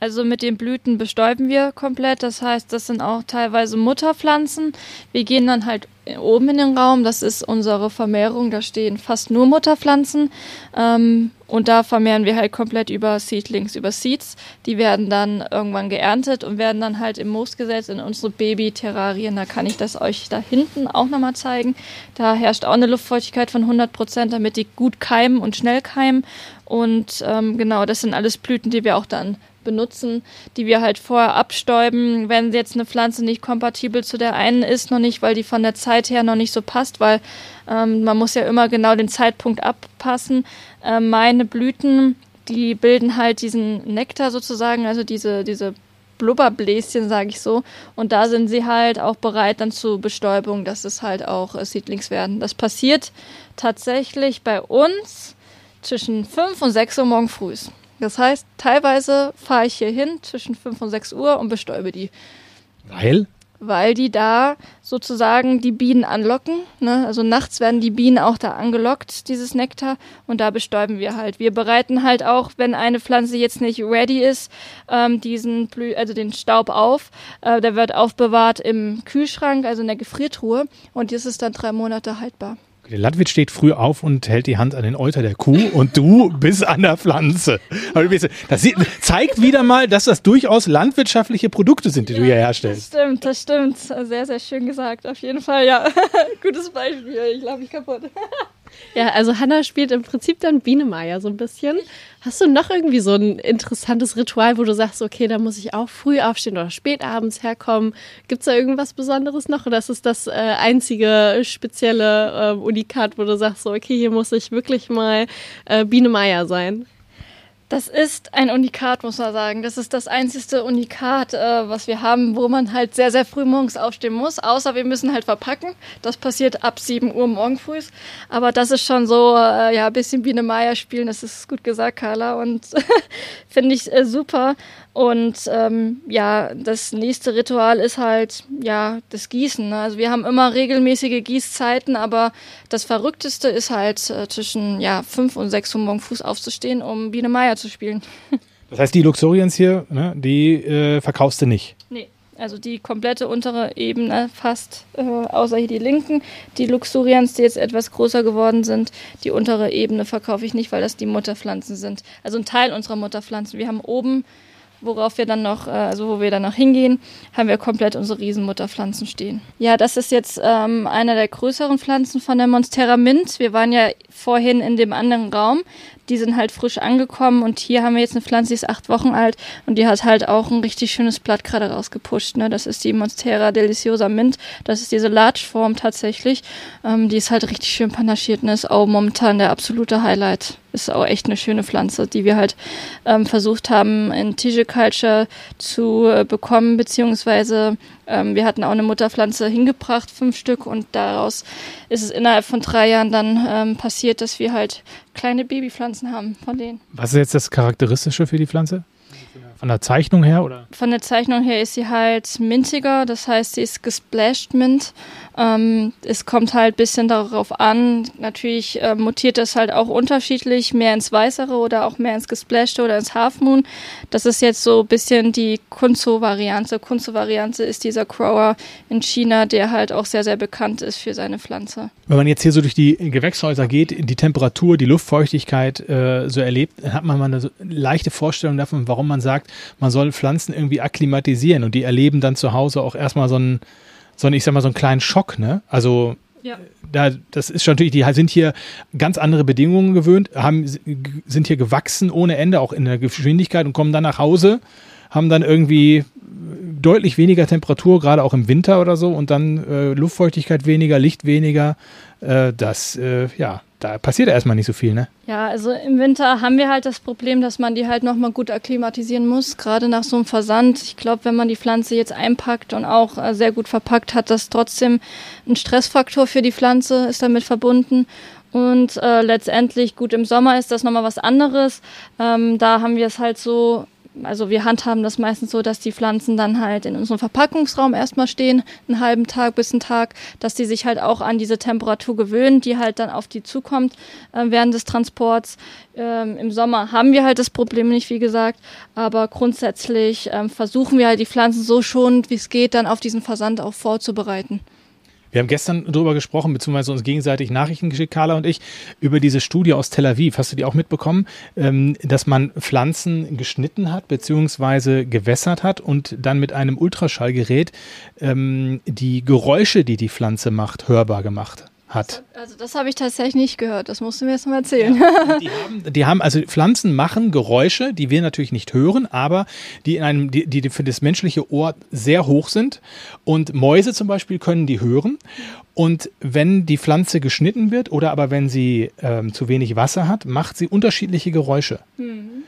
also mit den Blüten bestäuben wir komplett. Das heißt, das sind auch teilweise Mutterpflanzen. Wir gehen dann halt oben in den Raum. Das ist unsere Vermehrung. Da stehen fast nur Mutterpflanzen. Ähm, und da vermehren wir halt komplett über Seedlings, über Seeds. Die werden dann irgendwann geerntet und werden dann halt im Moos gesetzt in unsere Baby-Terrarien. Da kann ich das euch da hinten auch nochmal zeigen. Da herrscht auch eine Luftfeuchtigkeit von 100 Prozent, damit die gut keimen und schnell keimen. Und ähm, genau, das sind alles Blüten, die wir auch dann benutzen, die wir halt vorher abstäuben, wenn jetzt eine Pflanze nicht kompatibel zu der einen ist, noch nicht, weil die von der Zeit her noch nicht so passt, weil ähm, man muss ja immer genau den Zeitpunkt abpassen. Äh, meine Blüten, die bilden halt diesen Nektar sozusagen, also diese, diese Blubberbläschen, sage ich so. Und da sind sie halt auch bereit dann zur Bestäubung, dass es halt auch äh, Seedlings werden. Das passiert tatsächlich bei uns zwischen 5 und 6 Uhr morgen früh. Das heißt, teilweise fahre ich hier hin zwischen 5 und 6 Uhr und bestäube die. Weil? Weil die da sozusagen die Bienen anlocken. Ne? Also nachts werden die Bienen auch da angelockt, dieses Nektar, und da bestäuben wir halt. Wir bereiten halt auch, wenn eine Pflanze jetzt nicht ready ist, ähm, diesen Blü also den Staub auf. Äh, der wird aufbewahrt im Kühlschrank, also in der Gefriertruhe, und das ist dann drei Monate haltbar. Der Landwirt steht früh auf und hält die Hand an den Euter der Kuh und du bist an der Pflanze. Das zeigt wieder mal, dass das durchaus landwirtschaftliche Produkte sind, die du hier herstellst. Das stimmt, das stimmt. Sehr, sehr schön gesagt. Auf jeden Fall, ja. Gutes Beispiel. Ich laufe mich kaputt. Ja, also Hannah spielt im Prinzip dann Biene so ein bisschen. Hast du noch irgendwie so ein interessantes Ritual, wo du sagst, okay, da muss ich auch früh aufstehen oder spät abends herkommen? Gibt es da irgendwas Besonderes noch oder ist es das äh, einzige spezielle äh, Unikat, wo du sagst, so, okay, hier muss ich wirklich mal äh, Biene sein? Das ist ein Unikat, muss man sagen. Das ist das einzigste Unikat, äh, was wir haben, wo man halt sehr, sehr früh morgens aufstehen muss. Außer wir müssen halt verpacken. Das passiert ab 7 Uhr morgen früh. Aber das ist schon so, äh, ja, ein bisschen Biene Meier spielen. Das ist gut gesagt, Carla. Und finde ich äh, super. Und ähm, ja, das nächste Ritual ist halt ja das Gießen. Ne? Also wir haben immer regelmäßige Gießzeiten, aber das Verrückteste ist halt äh, zwischen ja fünf und sechs Uhr morgen Fuß aufzustehen, um Biene Meier zu spielen. Das heißt, die Luxurians hier, ne, die äh, verkaufst du nicht? Nee. Also die komplette untere Ebene fast, äh, außer hier die linken. Die Luxurians, die jetzt etwas größer geworden sind, die untere Ebene verkaufe ich nicht, weil das die Mutterpflanzen sind. Also ein Teil unserer Mutterpflanzen. Wir haben oben worauf wir dann noch, äh, also wo wir dann noch hingehen, haben wir komplett unsere Riesenmutterpflanzen stehen. Ja, das ist jetzt ähm, einer der größeren Pflanzen von der Monstera Mint. Wir waren ja vorhin in dem anderen Raum. Die sind halt frisch angekommen und hier haben wir jetzt eine Pflanze, die ist acht Wochen alt und die hat halt auch ein richtig schönes Blatt gerade rausgepusht. Ne? Das ist die Monstera deliciosa Mint. Das ist diese Large-Form tatsächlich. Ähm, die ist halt richtig schön panaschiert und ist auch momentan der absolute Highlight ist auch echt eine schöne Pflanze, die wir halt ähm, versucht haben in Tissue Culture zu äh, bekommen, beziehungsweise ähm, wir hatten auch eine Mutterpflanze hingebracht, fünf Stück, und daraus ist es innerhalb von drei Jahren dann ähm, passiert, dass wir halt kleine Babypflanzen haben von denen. Was ist jetzt das Charakteristische für die Pflanze? Von der Zeichnung her oder? Von der Zeichnung her ist sie halt minziger, das heißt, sie ist gesplashed mint. Ähm, es kommt halt ein bisschen darauf an. Natürlich äh, mutiert das halt auch unterschiedlich, mehr ins Weißere oder auch mehr ins Gesplashte oder ins Half Moon. Das ist jetzt so ein bisschen die Kunzo-Variante. Kunzo-Variante ist dieser Grower in China, der halt auch sehr, sehr bekannt ist für seine Pflanze. Wenn man jetzt hier so durch die Gewächshäuser geht, die Temperatur, die Luftfeuchtigkeit äh, so erlebt, dann hat man mal eine leichte Vorstellung davon, warum man sagt, man soll Pflanzen irgendwie akklimatisieren und die erleben dann zu Hause auch erstmal so einen so einen, ich sag mal, so einen kleinen Schock, ne? Also ja. da, das ist schon natürlich, die sind hier ganz andere Bedingungen gewöhnt, haben, sind hier gewachsen ohne Ende, auch in der Geschwindigkeit und kommen dann nach Hause, haben dann irgendwie deutlich weniger Temperatur, gerade auch im Winter oder so, und dann äh, Luftfeuchtigkeit weniger, Licht weniger. Äh, das, äh, ja, da passiert erstmal nicht so viel, ne? Ja, also im Winter haben wir halt das Problem, dass man die halt nochmal gut akklimatisieren muss, gerade nach so einem Versand. Ich glaube, wenn man die Pflanze jetzt einpackt und auch äh, sehr gut verpackt, hat das trotzdem ein Stressfaktor für die Pflanze, ist damit verbunden. Und äh, letztendlich, gut, im Sommer ist das nochmal was anderes. Ähm, da haben wir es halt so also wir handhaben das meistens so, dass die Pflanzen dann halt in unserem Verpackungsraum erstmal stehen, einen halben Tag bis einen Tag, dass die sich halt auch an diese Temperatur gewöhnen, die halt dann auf die zukommt äh, während des Transports. Ähm, Im Sommer haben wir halt das Problem nicht, wie gesagt, aber grundsätzlich ähm, versuchen wir halt die Pflanzen so schonend, wie es geht, dann auf diesen Versand auch vorzubereiten. Wir haben gestern darüber gesprochen, beziehungsweise uns gegenseitig Nachrichten geschickt, Carla und ich, über diese Studie aus Tel Aviv. Hast du die auch mitbekommen, ähm, dass man Pflanzen geschnitten hat, beziehungsweise gewässert hat und dann mit einem Ultraschallgerät ähm, die Geräusche, die die Pflanze macht, hörbar gemacht hat. Also das habe ich tatsächlich nicht gehört. Das musst du mir jetzt mal erzählen. Ja, die, haben, die haben, also Pflanzen machen Geräusche, die wir natürlich nicht hören, aber die in einem, die, die für das menschliche Ohr sehr hoch sind. Und Mäuse zum Beispiel können die hören. Und wenn die Pflanze geschnitten wird oder aber wenn sie ähm, zu wenig Wasser hat, macht sie unterschiedliche Geräusche. Mhm.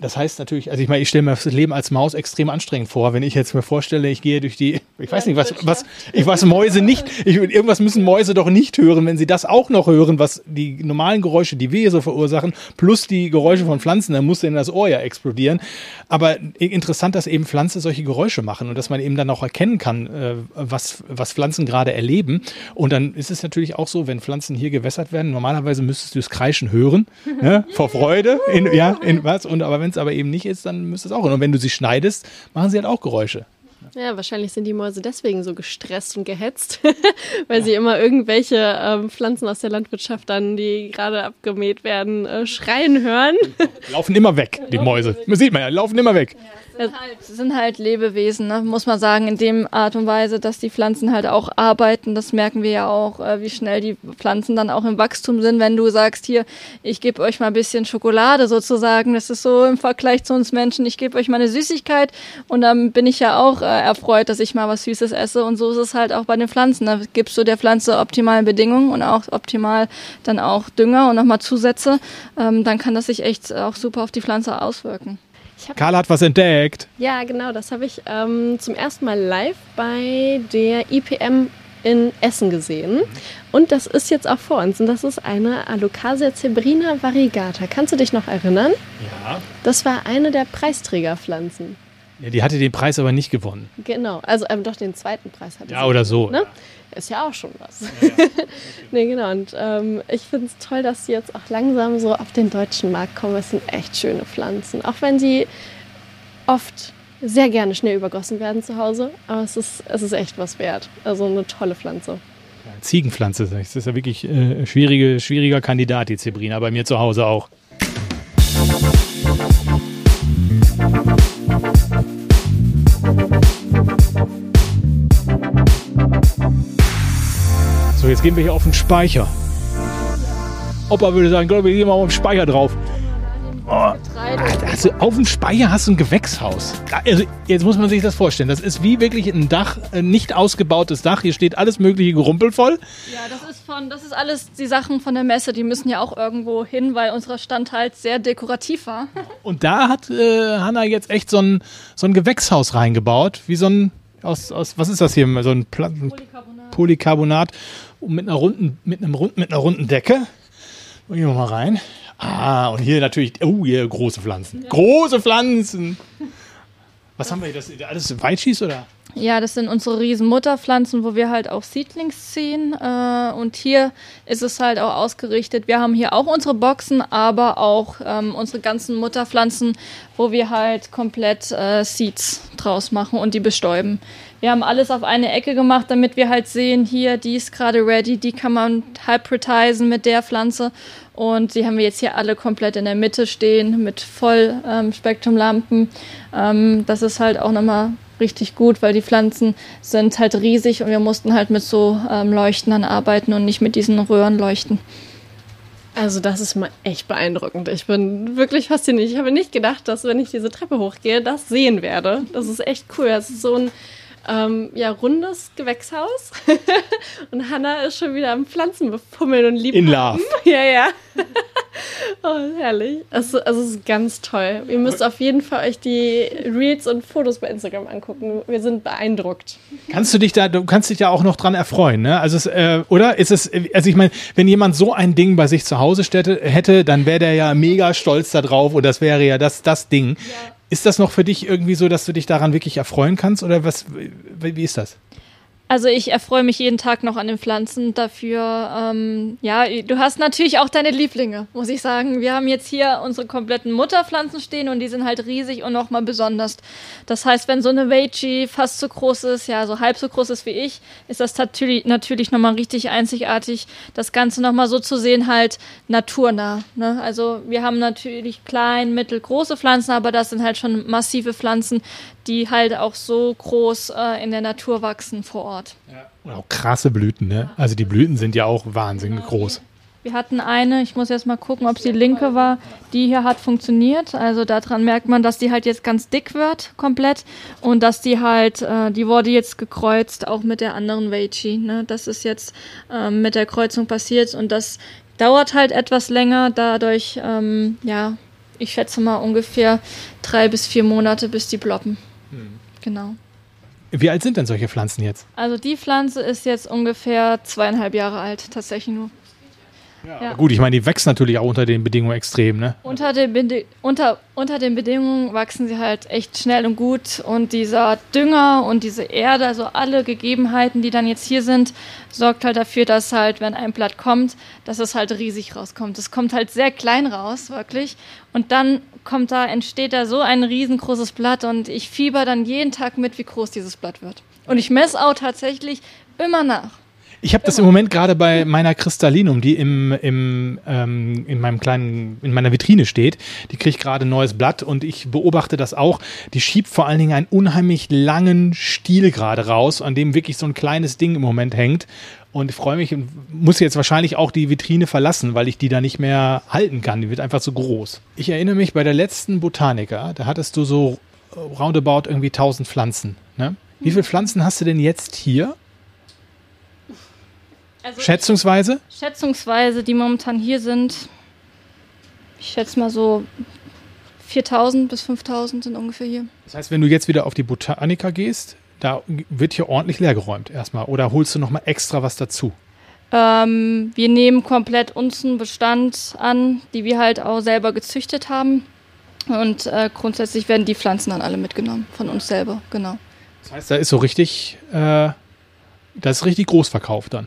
Das heißt natürlich, also ich meine, ich stelle mir das Leben als Maus extrem anstrengend vor, wenn ich jetzt mir vorstelle, ich gehe durch die, ich weiß nicht, was, was, ich weiß Mäuse nicht, ich, irgendwas müssen Mäuse doch nicht hören, wenn sie das auch noch hören, was die normalen Geräusche, die wir hier so verursachen, plus die Geräusche von Pflanzen, dann muss denen das Ohr ja explodieren. Aber interessant, dass eben Pflanzen solche Geräusche machen und dass man eben dann auch erkennen kann, äh, was, was Pflanzen gerade erleben. Und dann ist es natürlich auch so, wenn Pflanzen hier gewässert werden, normalerweise müsstest du es kreischen hören, ne, vor Freude, in, ja, in was, und aber wenn es aber eben nicht ist, dann müsste es auch. Und wenn du sie schneidest, machen sie halt auch Geräusche. Ja, wahrscheinlich sind die Mäuse deswegen so gestresst und gehetzt, weil ja. sie immer irgendwelche ähm, Pflanzen aus der Landwirtschaft dann, die gerade abgemäht werden, äh, schreien hören. Laufen immer weg, die Mäuse. Man sieht man ja, laufen immer weg. Ja sind halt, sind halt Lebewesen, ne? muss man sagen, in dem Art und Weise, dass die Pflanzen halt auch arbeiten. Das merken wir ja auch, äh, wie schnell die Pflanzen dann auch im Wachstum sind. Wenn du sagst, hier, ich gebe euch mal ein bisschen Schokolade sozusagen, das ist so im Vergleich zu uns Menschen, ich gebe euch mal eine Süßigkeit und dann bin ich ja auch äh, erfreut, dass ich mal was Süßes esse. Und so ist es halt auch bei den Pflanzen. Da gibst du der Pflanze optimale Bedingungen und auch optimal dann auch Dünger und nochmal Zusätze. Ähm, dann kann das sich echt auch super auf die Pflanze auswirken. Karl hat was entdeckt. Ja, genau, das habe ich ähm, zum ersten Mal live bei der IPM in Essen gesehen. Und das ist jetzt auch vor uns. Und das ist eine Alocasia zebrina variegata. Kannst du dich noch erinnern? Ja. Das war eine der Preisträgerpflanzen. Ja, die hatte den Preis aber nicht gewonnen. Genau, also ähm, doch den zweiten Preis hatte Ja, oder so. Ne? Ja. Ist ja auch schon was. Ja, ja. nee, genau. Und ähm, ich finde es toll, dass sie jetzt auch langsam so auf den deutschen Markt kommen. Es sind echt schöne Pflanzen. Auch wenn sie oft sehr gerne schnell übergossen werden zu Hause. Aber es ist, es ist echt was wert. Also eine tolle Pflanze. Ziegenpflanze, das ist ja wirklich äh, schwierige, schwieriger Kandidat, die Zebrina, bei mir zu Hause auch. So, jetzt gehen wir hier auf den Speicher. Opa würde sagen, glaube ich, gehen wir mal auf den Speicher drauf. Oh, also auf dem Speicher hast du ein Gewächshaus. Also jetzt muss man sich das vorstellen. Das ist wie wirklich ein Dach, ein nicht ausgebautes Dach. Hier steht alles mögliche Gerumpel voll. Ja, das ist von, das ist alles die Sachen von der Messe. Die müssen ja auch irgendwo hin, weil unser Stand halt sehr dekorativ war. Und da hat äh, Hanna jetzt echt so ein, so ein Gewächshaus reingebaut. Wie so ein, aus, aus was ist das hier? So ein Pla Polycarbonat. Polycarbonat. mit einer runden, mit einem runden, mit einer runden Decke. Gehen wir mal rein. Ah, und hier natürlich, oh, hier große Pflanzen. Ja. Große Pflanzen! Was haben wir hier? Das alles Weitschieß oder? Ja, das sind unsere riesen Mutterpflanzen, wo wir halt auch Seedlings ziehen. Äh, und hier ist es halt auch ausgerichtet. Wir haben hier auch unsere Boxen, aber auch ähm, unsere ganzen Mutterpflanzen, wo wir halt komplett äh, Seeds draus machen und die bestäuben. Wir haben alles auf eine Ecke gemacht, damit wir halt sehen, hier, die ist gerade ready, die kann man hybridisen mit der Pflanze. Und die haben wir jetzt hier alle komplett in der Mitte stehen mit Vollspektrumlampen. Ähm, ähm, das ist halt auch nochmal richtig gut, weil die Pflanzen sind halt riesig und wir mussten halt mit so ähm, Leuchtern arbeiten und nicht mit diesen Röhrenleuchten. Also das ist mal echt beeindruckend. Ich bin wirklich fasziniert. Ich habe nicht gedacht, dass wenn ich diese Treppe hochgehe, das sehen werde. Das ist echt cool. Das ist so ein ähm, ja, rundes Gewächshaus. und Hannah ist schon wieder am Pflanzen befummeln und liebt. In Love. Ja, ja. oh, herrlich. Also, also es ist ganz toll. Ihr müsst auf jeden Fall euch die Reels und Fotos bei Instagram angucken. Wir sind beeindruckt. Kannst du dich da, du kannst dich da auch noch dran erfreuen, ne? Also es, äh, oder ist es, also ich meine, wenn jemand so ein Ding bei sich zu Hause stätte, hätte, dann wäre der ja mega stolz da drauf und das wäre ja das, das Ding. Ja. Ist das noch für dich irgendwie so, dass du dich daran wirklich erfreuen kannst oder was, wie, ist das? Also ich erfreue mich jeden Tag noch an den Pflanzen dafür. Ähm, ja, du hast natürlich auch deine Lieblinge, muss ich sagen. Wir haben jetzt hier unsere kompletten Mutterpflanzen stehen und die sind halt riesig und nochmal besonders. Das heißt, wenn so eine Veggie fast so groß ist, ja, so halb so groß ist wie ich, ist das natürlich, natürlich nochmal richtig einzigartig, das Ganze nochmal so zu sehen, halt naturnah. Ne? Also wir haben natürlich klein, mittel, große Pflanzen, aber das sind halt schon massive Pflanzen, die halt auch so groß äh, in der Natur wachsen vor Ort. Ja. Und auch krasse Blüten, ne? Also die Blüten sind ja auch wahnsinnig groß. Wir hatten eine, ich muss jetzt mal gucken, ob es die linke war, die hier hat funktioniert. Also daran merkt man, dass die halt jetzt ganz dick wird, komplett. Und dass die halt, äh, die wurde jetzt gekreuzt, auch mit der anderen Veggie. Ne? Das ist jetzt ähm, mit der Kreuzung passiert und das dauert halt etwas länger. Dadurch, ähm, ja, ich schätze mal ungefähr drei bis vier Monate, bis die ploppen. Hm. Genau. Wie alt sind denn solche Pflanzen jetzt? Also die Pflanze ist jetzt ungefähr zweieinhalb Jahre alt, tatsächlich nur. Ja, ja. Gut, ich meine, die wächst natürlich auch unter den Bedingungen extrem, ne? Unter den, Bede unter, unter den Bedingungen wachsen sie halt echt schnell und gut und dieser Dünger und diese Erde, also alle Gegebenheiten, die dann jetzt hier sind, sorgt halt dafür, dass halt, wenn ein Blatt kommt, dass es halt riesig rauskommt. Es kommt halt sehr klein raus, wirklich. Und dann kommt da, entsteht da so ein riesengroßes Blatt und ich fieber dann jeden Tag mit, wie groß dieses Blatt wird. Und ich messe auch tatsächlich immer nach. Ich habe das im Moment gerade bei meiner Kristallinum, die im, im, ähm, in meinem kleinen, in meiner Vitrine steht. Die kriegt gerade neues Blatt und ich beobachte das auch. Die schiebt vor allen Dingen einen unheimlich langen Stiel gerade raus, an dem wirklich so ein kleines Ding im Moment hängt. Und ich freue mich und muss jetzt wahrscheinlich auch die Vitrine verlassen, weil ich die da nicht mehr halten kann. Die wird einfach zu groß. Ich erinnere mich bei der letzten Botaniker, da hattest du so roundabout irgendwie 1000 Pflanzen. Ne? Wie viele Pflanzen hast du denn jetzt hier? Also schätzungsweise? Schätzungsweise, die momentan hier sind, ich schätze mal so 4000 bis 5000 sind ungefähr hier. Das heißt, wenn du jetzt wieder auf die Botanika gehst, da wird hier ordentlich leergeräumt erstmal. Oder holst du nochmal extra was dazu? Ähm, wir nehmen komplett unseren Bestand an, die wir halt auch selber gezüchtet haben. Und äh, grundsätzlich werden die Pflanzen dann alle mitgenommen von uns selber, genau. Das heißt, da ist so richtig, äh, das ist richtig groß verkauft dann.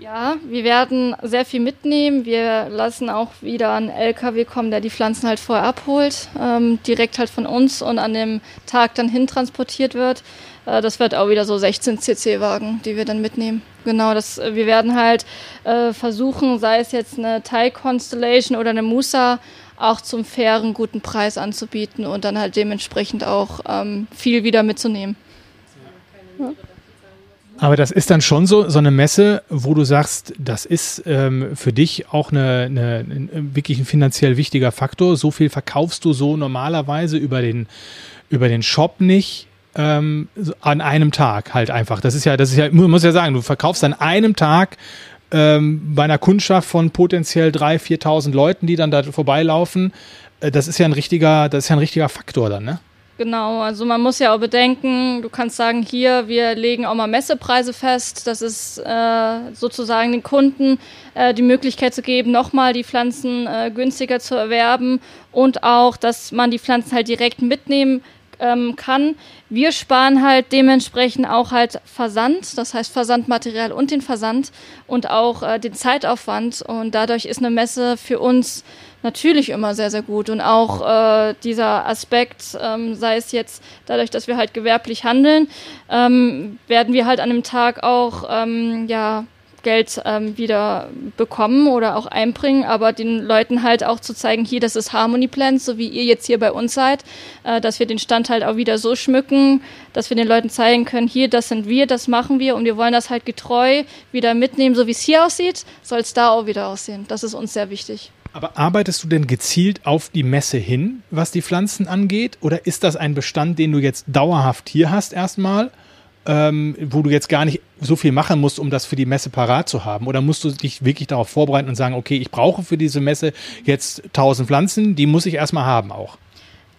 Ja, wir werden sehr viel mitnehmen. Wir lassen auch wieder einen LKW kommen, der die Pflanzen halt vorher abholt, ähm, direkt halt von uns und an dem Tag dann hintransportiert wird. Äh, das wird auch wieder so 16 CC-Wagen, die wir dann mitnehmen. Genau, das, äh, wir werden halt äh, versuchen, sei es jetzt eine Thai Constellation oder eine Musa, auch zum fairen, guten Preis anzubieten und dann halt dementsprechend auch ähm, viel wieder mitzunehmen. Ja. Aber das ist dann schon so, so eine Messe, wo du sagst, das ist ähm, für dich auch eine, eine, ein, wirklich ein finanziell wichtiger Faktor. So viel verkaufst du so normalerweise über den, über den Shop nicht. Ähm, an einem Tag halt einfach. Das ist ja, das ist ja, muss ja sagen, du verkaufst an einem Tag ähm, bei einer Kundschaft von potenziell 3.000, 4.000 Leuten, die dann da vorbeilaufen. Äh, das ist ja ein richtiger, das ist ja ein richtiger Faktor dann, ne? Genau, also man muss ja auch bedenken, du kannst sagen, hier, wir legen auch mal Messepreise fest. Das ist äh, sozusagen den Kunden äh, die Möglichkeit zu geben, nochmal die Pflanzen äh, günstiger zu erwerben und auch, dass man die Pflanzen halt direkt mitnehmen ähm, kann. Wir sparen halt dementsprechend auch halt Versand, das heißt Versandmaterial und den Versand und auch äh, den Zeitaufwand. Und dadurch ist eine Messe für uns natürlich immer sehr, sehr gut. Und auch äh, dieser Aspekt, ähm, sei es jetzt dadurch, dass wir halt gewerblich handeln, ähm, werden wir halt an dem Tag auch ähm, ja, Geld ähm, wieder bekommen oder auch einbringen, aber den Leuten halt auch zu zeigen, hier, das ist Harmony Plans, so wie ihr jetzt hier bei uns seid, äh, dass wir den Stand halt auch wieder so schmücken, dass wir den Leuten zeigen können, hier, das sind wir, das machen wir und wir wollen das halt getreu wieder mitnehmen, so wie es hier aussieht, soll es da auch wieder aussehen. Das ist uns sehr wichtig. Aber arbeitest du denn gezielt auf die Messe hin, was die Pflanzen angeht? Oder ist das ein Bestand, den du jetzt dauerhaft hier hast erstmal? ähm, wo du jetzt gar nicht so viel machen musst, um das für die Messe parat zu haben? Oder musst du dich wirklich darauf vorbereiten und sagen, okay, ich brauche für diese Messe jetzt 1000 Pflanzen, die muss ich erstmal haben auch?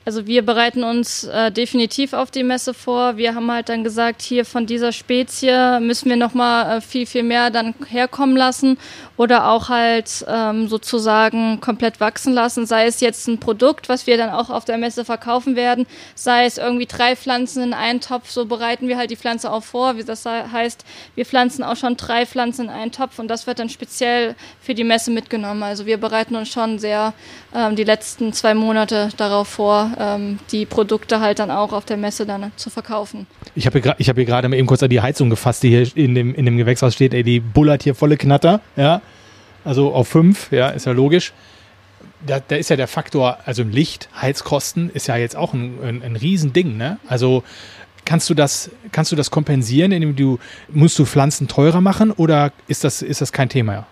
Also wir bereiten uns äh, definitiv auf die Messe vor. Wir haben halt dann gesagt, hier von dieser Spezie müssen wir noch mal äh, viel viel mehr dann herkommen lassen oder auch halt ähm, sozusagen komplett wachsen lassen. Sei es jetzt ein Produkt, was wir dann auch auf der Messe verkaufen werden, sei es irgendwie drei Pflanzen in einen Topf. So bereiten wir halt die Pflanze auch vor. Das heißt, wir pflanzen auch schon drei Pflanzen in einen Topf und das wird dann speziell für die Messe mitgenommen. Also wir bereiten uns schon sehr ähm, die letzten zwei Monate darauf vor ähm, die Produkte halt dann auch auf der Messe dann zu verkaufen. Ich habe hier, hab hier gerade mal eben kurz an die Heizung gefasst, die hier in dem, in dem Gewächshaus steht. Ey, die bullert hier volle Knatter, ja. Also auf fünf, ja, ist ja logisch. Da, da ist ja der Faktor, also Licht, Heizkosten ist ja jetzt auch ein, ein, ein Riesending, ne? Also kannst du das, kannst du das kompensieren, indem du, musst du Pflanzen teurer machen oder ist das, ist das kein Thema?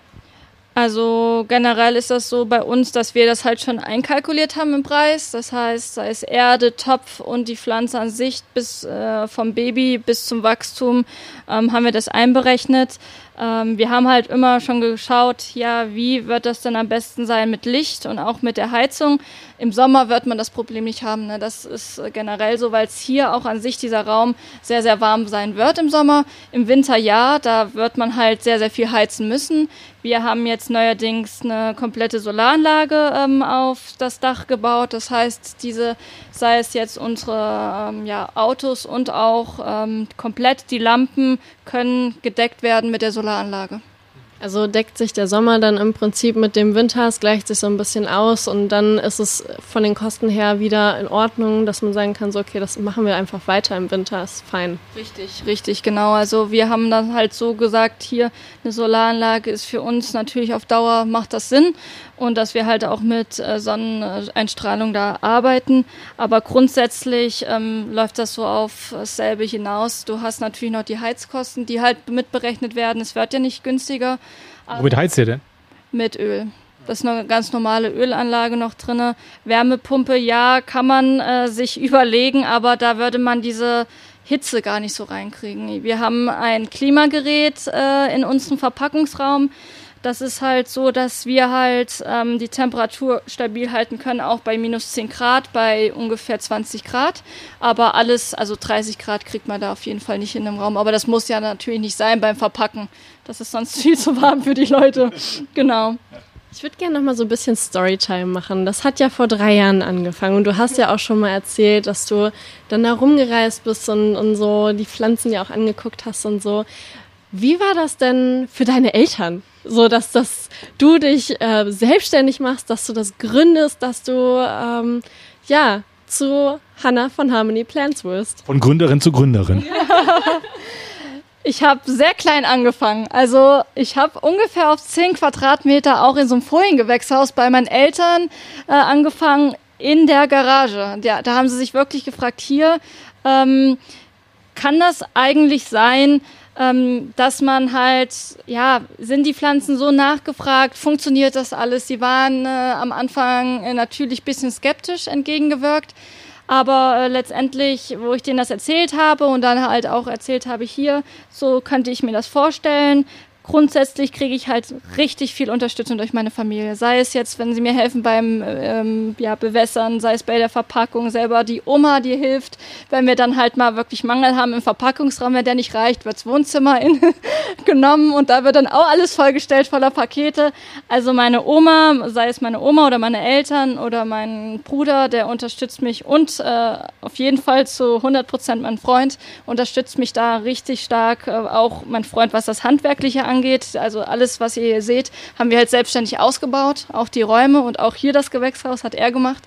Also generell ist das so bei uns, dass wir das halt schon einkalkuliert haben im Preis. Das heißt, sei es Erde, Topf und die Pflanze an sich bis äh, vom Baby bis zum Wachstum ähm, haben wir das einberechnet. Ähm, wir haben halt immer schon geschaut, ja, wie wird das denn am besten sein mit Licht und auch mit der Heizung. Im Sommer wird man das Problem nicht haben. Ne? Das ist generell so, weil es hier auch an sich dieser Raum sehr, sehr warm sein wird im Sommer. Im Winter ja, da wird man halt sehr, sehr viel heizen müssen. Wir haben jetzt neuerdings eine komplette Solaranlage ähm, auf das Dach gebaut. Das heißt, diese, sei es jetzt unsere ähm, ja, Autos und auch ähm, komplett die Lampen können gedeckt werden mit der Solaranlage. Also deckt sich der Sommer dann im Prinzip mit dem Winter, es gleicht sich so ein bisschen aus und dann ist es von den Kosten her wieder in Ordnung, dass man sagen kann, so okay, das machen wir einfach weiter im Winter, ist fein. Richtig, richtig, genau. Also wir haben dann halt so gesagt, hier eine Solaranlage ist für uns natürlich auf Dauer macht das Sinn und dass wir halt auch mit äh, Sonneneinstrahlung da arbeiten. Aber grundsätzlich ähm, läuft das so auf dasselbe hinaus. Du hast natürlich noch die Heizkosten, die halt mitberechnet werden. Es wird ja nicht günstiger. Womit heizt ihr denn? Mit Öl. Das ist eine ganz normale Ölanlage noch drin. Wärmepumpe, ja, kann man äh, sich überlegen, aber da würde man diese Hitze gar nicht so reinkriegen. Wir haben ein Klimagerät äh, in unserem Verpackungsraum. Das ist halt so, dass wir halt ähm, die Temperatur stabil halten können, auch bei minus 10 Grad, bei ungefähr 20 Grad. Aber alles, also 30 Grad kriegt man da auf jeden Fall nicht in dem Raum. Aber das muss ja natürlich nicht sein beim Verpacken. Das ist sonst viel zu warm für die Leute. Genau. Ich würde gerne noch mal so ein bisschen Storytime machen. Das hat ja vor drei Jahren angefangen und du hast ja auch schon mal erzählt, dass du dann da rumgereist bist und, und so die Pflanzen ja auch angeguckt hast und so. Wie war das denn für deine Eltern? So, dass, dass du dich äh, selbstständig machst, dass du das gründest, dass du ähm, ja zu Hannah von Harmony Plants wirst. Von Gründerin zu Gründerin. Ich habe sehr klein angefangen. Also ich habe ungefähr auf 10 Quadratmeter auch in so einem Foliengewächshaus bei meinen Eltern äh, angefangen in der Garage. Ja, da haben sie sich wirklich gefragt, hier ähm, kann das eigentlich sein, ähm, dass man halt, ja, sind die Pflanzen so nachgefragt, funktioniert das alles? Sie waren äh, am Anfang äh, natürlich bisschen skeptisch entgegengewirkt. Aber äh, letztendlich, wo ich denen das erzählt habe und dann halt auch erzählt habe, hier, so könnte ich mir das vorstellen, grundsätzlich kriege ich halt richtig viel Unterstützung durch meine Familie. Sei es jetzt, wenn sie mir helfen beim ähm, ja, Bewässern, sei es bei der Verpackung selber, die Oma, die hilft. Wenn wir dann halt mal wirklich Mangel haben im Verpackungsraum, wenn der nicht reicht, wirds Wohnzimmer in, genommen und da wird dann auch alles vollgestellt voller Pakete. Also meine Oma, sei es meine Oma oder meine Eltern oder mein Bruder, der unterstützt mich und äh, auf jeden Fall zu 100 Prozent mein Freund unterstützt mich da richtig stark. Äh, auch mein Freund, was das Handwerkliche angeht angeht, also alles, was ihr hier seht, haben wir halt selbstständig ausgebaut. Auch die Räume und auch hier das Gewächshaus hat er gemacht.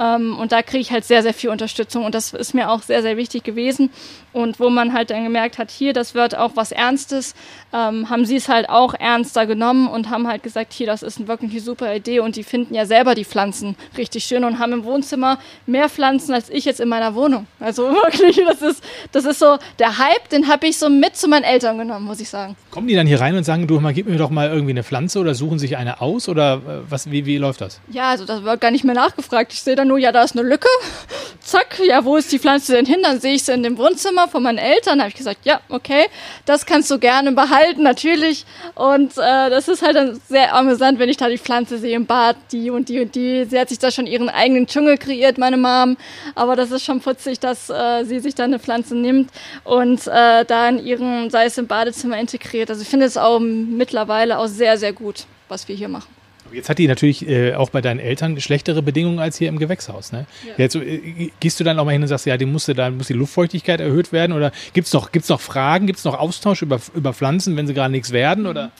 Ähm, und da kriege ich halt sehr, sehr viel Unterstützung und das ist mir auch sehr, sehr wichtig gewesen. Und wo man halt dann gemerkt hat, hier, das wird auch was Ernstes, ähm, haben sie es halt auch ernster genommen und haben halt gesagt, hier, das ist wirklich eine super Idee und die finden ja selber die Pflanzen richtig schön und haben im Wohnzimmer mehr Pflanzen als ich jetzt in meiner Wohnung. Also wirklich, das ist, das ist so der Hype, den habe ich so mit zu meinen Eltern genommen, muss ich sagen. Kommen die dann hier rein und sagen, du, mal, gib mir doch mal irgendwie eine Pflanze oder suchen sich eine aus oder äh, was, wie, wie läuft das? Ja, also das wird gar nicht mehr nachgefragt. Ich sehe dann dann nur, ja, da ist eine Lücke. Zack, ja, wo ist die Pflanze denn hin? Dann sehe ich sie in dem Wohnzimmer von meinen Eltern. Habe ich gesagt, ja, okay, das kannst du gerne behalten, natürlich. Und äh, das ist halt dann sehr amüsant, wenn ich da die Pflanze sehe im Bad, die und die und die. Sie hat sich da schon ihren eigenen Dschungel kreiert, meine Mom. Aber das ist schon putzig, dass äh, sie sich da eine Pflanze nimmt und äh, da in ihrem, sei es im Badezimmer integriert. Also ich finde es auch mittlerweile auch sehr, sehr gut, was wir hier machen. Jetzt hat die natürlich äh, auch bei deinen Eltern schlechtere Bedingungen als hier im Gewächshaus. Ne? Ja. Jetzt äh, gehst du dann auch mal hin und sagst, ja, die musste, da muss die Luftfeuchtigkeit erhöht werden oder gibt es noch, gibt's noch Fragen, gibt es noch Austausch über, über Pflanzen, wenn sie gerade nichts werden? Oder?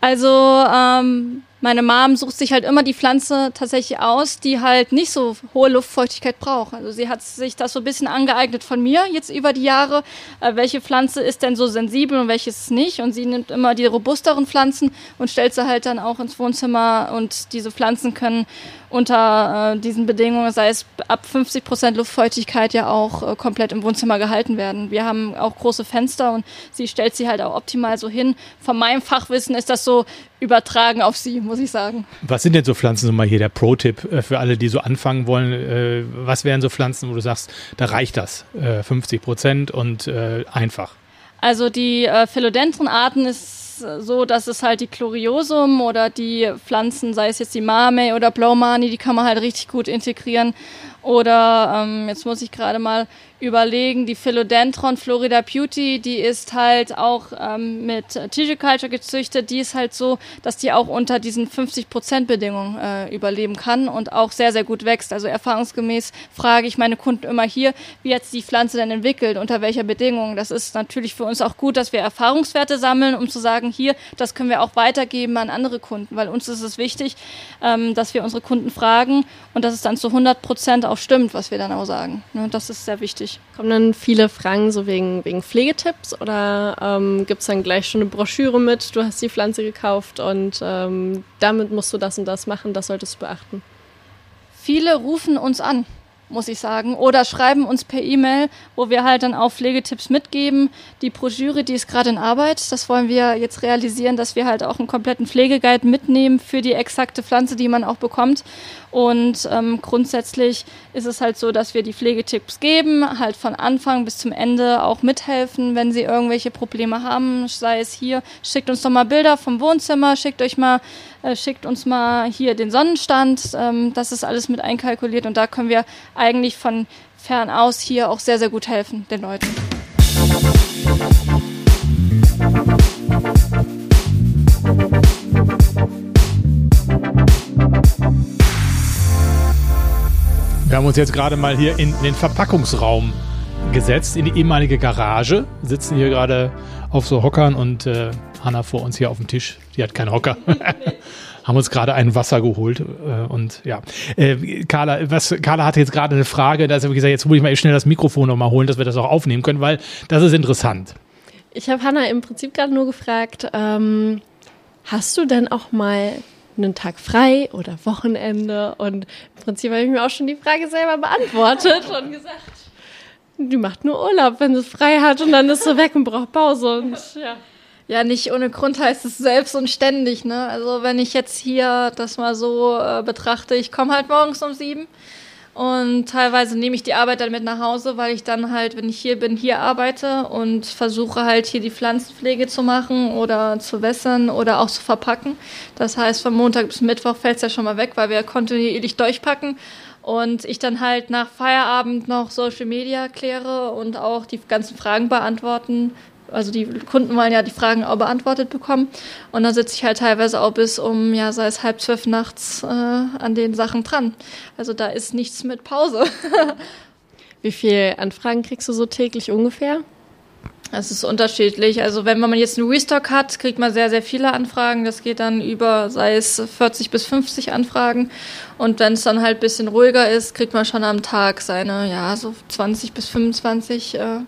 Also ähm, meine Mom sucht sich halt immer die Pflanze tatsächlich aus, die halt nicht so hohe Luftfeuchtigkeit braucht. Also sie hat sich das so ein bisschen angeeignet von mir jetzt über die Jahre, äh, welche Pflanze ist denn so sensibel und welches nicht. Und sie nimmt immer die robusteren Pflanzen und stellt sie halt dann auch ins Wohnzimmer und diese Pflanzen können unter äh, diesen Bedingungen, sei es ab 50 Prozent Luftfeuchtigkeit, ja auch äh, komplett im Wohnzimmer gehalten werden. Wir haben auch große Fenster und sie stellt sie halt auch optimal so hin. Von meinem Fachwissen ist das so übertragen auf sie, muss ich sagen. Was sind denn so Pflanzen, so mal hier der Pro-Tipp äh, für alle, die so anfangen wollen? Äh, was wären so Pflanzen, wo du sagst, da reicht das, 50 äh, Prozent und einfach? Also die äh, Philodendron-Arten ist so, dass es halt die Chloriosum oder die Pflanzen, sei es jetzt die Mame oder Blaumani, die kann man halt richtig gut integrieren. Oder ähm, jetzt muss ich gerade mal überlegen, die Philodendron Florida Beauty, die ist halt auch ähm, mit Tissue Culture gezüchtet. Die ist halt so, dass die auch unter diesen 50% Bedingungen äh, überleben kann und auch sehr, sehr gut wächst. Also erfahrungsgemäß frage ich meine Kunden immer hier, wie hat sich die Pflanze denn entwickelt, unter welcher Bedingung. Das ist natürlich für uns auch gut, dass wir Erfahrungswerte sammeln, um zu sagen, hier, das können wir auch weitergeben an andere Kunden, weil uns ist es wichtig, ähm, dass wir unsere Kunden fragen und dass es dann zu 100% auch stimmt, was wir dann auch sagen. Ne, das ist sehr wichtig. Kommen dann viele Fragen so wegen, wegen Pflegetipps oder ähm, gibt es dann gleich schon eine Broschüre mit, du hast die Pflanze gekauft und ähm, damit musst du das und das machen, das solltest du beachten? Viele rufen uns an muss ich sagen. Oder schreiben uns per E-Mail, wo wir halt dann auch Pflegetipps mitgeben. Die Broschüre, die ist gerade in Arbeit. Das wollen wir jetzt realisieren, dass wir halt auch einen kompletten Pflegeguide mitnehmen für die exakte Pflanze, die man auch bekommt. Und ähm, grundsätzlich ist es halt so, dass wir die Pflegetipps geben, halt von Anfang bis zum Ende auch mithelfen, wenn sie irgendwelche Probleme haben. Sei es hier, schickt uns doch mal Bilder vom Wohnzimmer, schickt euch mal, äh, schickt uns mal hier den Sonnenstand. Ähm, das ist alles mit einkalkuliert und da können wir eigentlich von fern aus hier auch sehr, sehr gut helfen den Leuten. Wir haben uns jetzt gerade mal hier in den Verpackungsraum gesetzt, in die ehemalige Garage. Sitzen hier gerade auf so Hockern und äh, Hanna vor uns hier auf dem Tisch. Die hat keinen Hocker. haben uns gerade ein Wasser geholt äh, und ja. Äh, Carla, was, Carla hatte jetzt gerade eine Frage, da habe ich gesagt, jetzt muss ich mal schnell das Mikrofon nochmal holen, dass wir das auch aufnehmen können, weil das ist interessant. Ich habe Hanna im Prinzip gerade nur gefragt, ähm, hast du denn auch mal einen Tag frei oder Wochenende. Und im Prinzip habe ich mir auch schon die Frage selber beantwortet und gesagt, die macht nur Urlaub, wenn sie frei hat und dann ist sie weg und braucht Pause. Und ja. Ja, nicht ohne Grund heißt es selbst und ständig. Ne? Also wenn ich jetzt hier das mal so äh, betrachte, ich komme halt morgens um sieben und teilweise nehme ich die Arbeit dann mit nach Hause, weil ich dann halt, wenn ich hier bin, hier arbeite und versuche halt hier die Pflanzenpflege zu machen oder zu wässern oder auch zu verpacken. Das heißt, von Montag bis Mittwoch fällt es ja schon mal weg, weil wir kontinuierlich durchpacken. Und ich dann halt nach Feierabend noch Social Media kläre und auch die ganzen Fragen beantworten also die Kunden wollen ja die Fragen auch beantwortet bekommen. Und dann sitze ich halt teilweise auch bis um, ja, sei es halb zwölf nachts äh, an den Sachen dran. Also da ist nichts mit Pause. Wie viele Anfragen kriegst du so täglich ungefähr? Es ist unterschiedlich. Also wenn man jetzt einen Restock hat, kriegt man sehr, sehr viele Anfragen. Das geht dann über, sei es 40 bis 50 Anfragen. Und wenn es dann halt ein bisschen ruhiger ist, kriegt man schon am Tag seine, ja, so 20 bis 25 äh,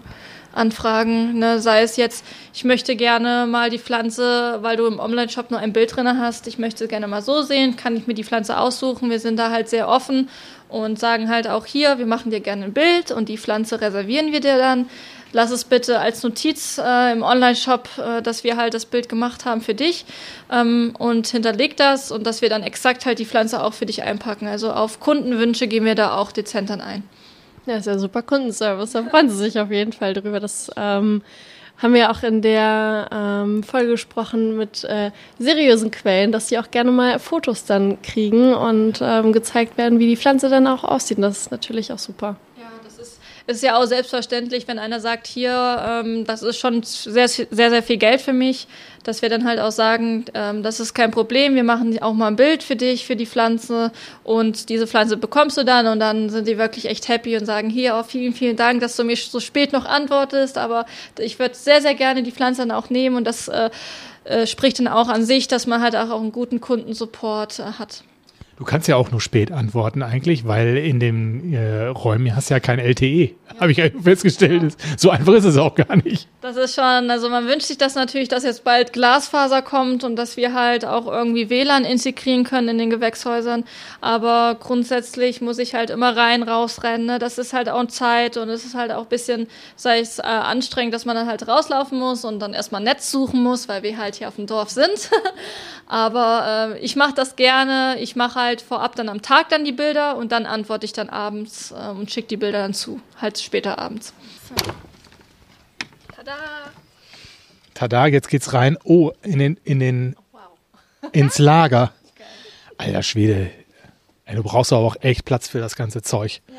Anfragen. Ne? Sei es jetzt, ich möchte gerne mal die Pflanze, weil du im Online-Shop nur ein Bild drin hast, ich möchte gerne mal so sehen, kann ich mir die Pflanze aussuchen. Wir sind da halt sehr offen und sagen halt auch hier, wir machen dir gerne ein Bild und die Pflanze reservieren wir dir dann. Lass es bitte als Notiz äh, im Online-Shop, äh, dass wir halt das Bild gemacht haben für dich ähm, und hinterleg das und dass wir dann exakt halt die Pflanze auch für dich einpacken. Also auf Kundenwünsche gehen wir da auch dezent dann ein. Ja, ist ja super Kundenservice. Da freuen sie sich auf jeden Fall drüber. Das ähm, haben wir auch in der ähm, Folge gesprochen mit äh, seriösen Quellen, dass sie auch gerne mal Fotos dann kriegen und ähm, gezeigt werden, wie die Pflanze dann auch aussieht. Das ist natürlich auch super ist ja auch selbstverständlich, wenn einer sagt, hier, ähm, das ist schon sehr, sehr, sehr viel Geld für mich, dass wir dann halt auch sagen, ähm, das ist kein Problem, wir machen auch mal ein Bild für dich, für die Pflanze und diese Pflanze bekommst du dann und dann sind die wirklich echt happy und sagen, hier, oh, vielen, vielen Dank, dass du mir so spät noch antwortest, aber ich würde sehr, sehr gerne die Pflanze dann auch nehmen und das äh, äh, spricht dann auch an sich, dass man halt auch einen guten Kundensupport äh, hat. Du kannst ja auch nur spät antworten eigentlich, weil in den äh, Räumen hast du ja kein LTE, ja. habe ich festgestellt. Ja. So einfach ist es auch gar nicht. Das ist schon, also man wünscht sich das natürlich, dass jetzt bald Glasfaser kommt und dass wir halt auch irgendwie WLAN integrieren können in den Gewächshäusern. Aber grundsätzlich muss ich halt immer rein, rausrennen. Ne? Das ist halt auch Zeit und es ist halt auch ein bisschen, sei es äh, anstrengend, dass man dann halt rauslaufen muss und dann erstmal Netz suchen muss, weil wir halt hier auf dem Dorf sind. Aber äh, ich mache das gerne. Ich mache halt vorab dann am Tag dann die Bilder und dann antworte ich dann abends äh, und schicke die Bilder dann zu, halt später abends. So. Tada! Tada, jetzt geht's rein. Oh, in den, in den, wow. ins Lager. Alter Schwede. Ey, du brauchst aber auch echt Platz für das ganze Zeug. Ja.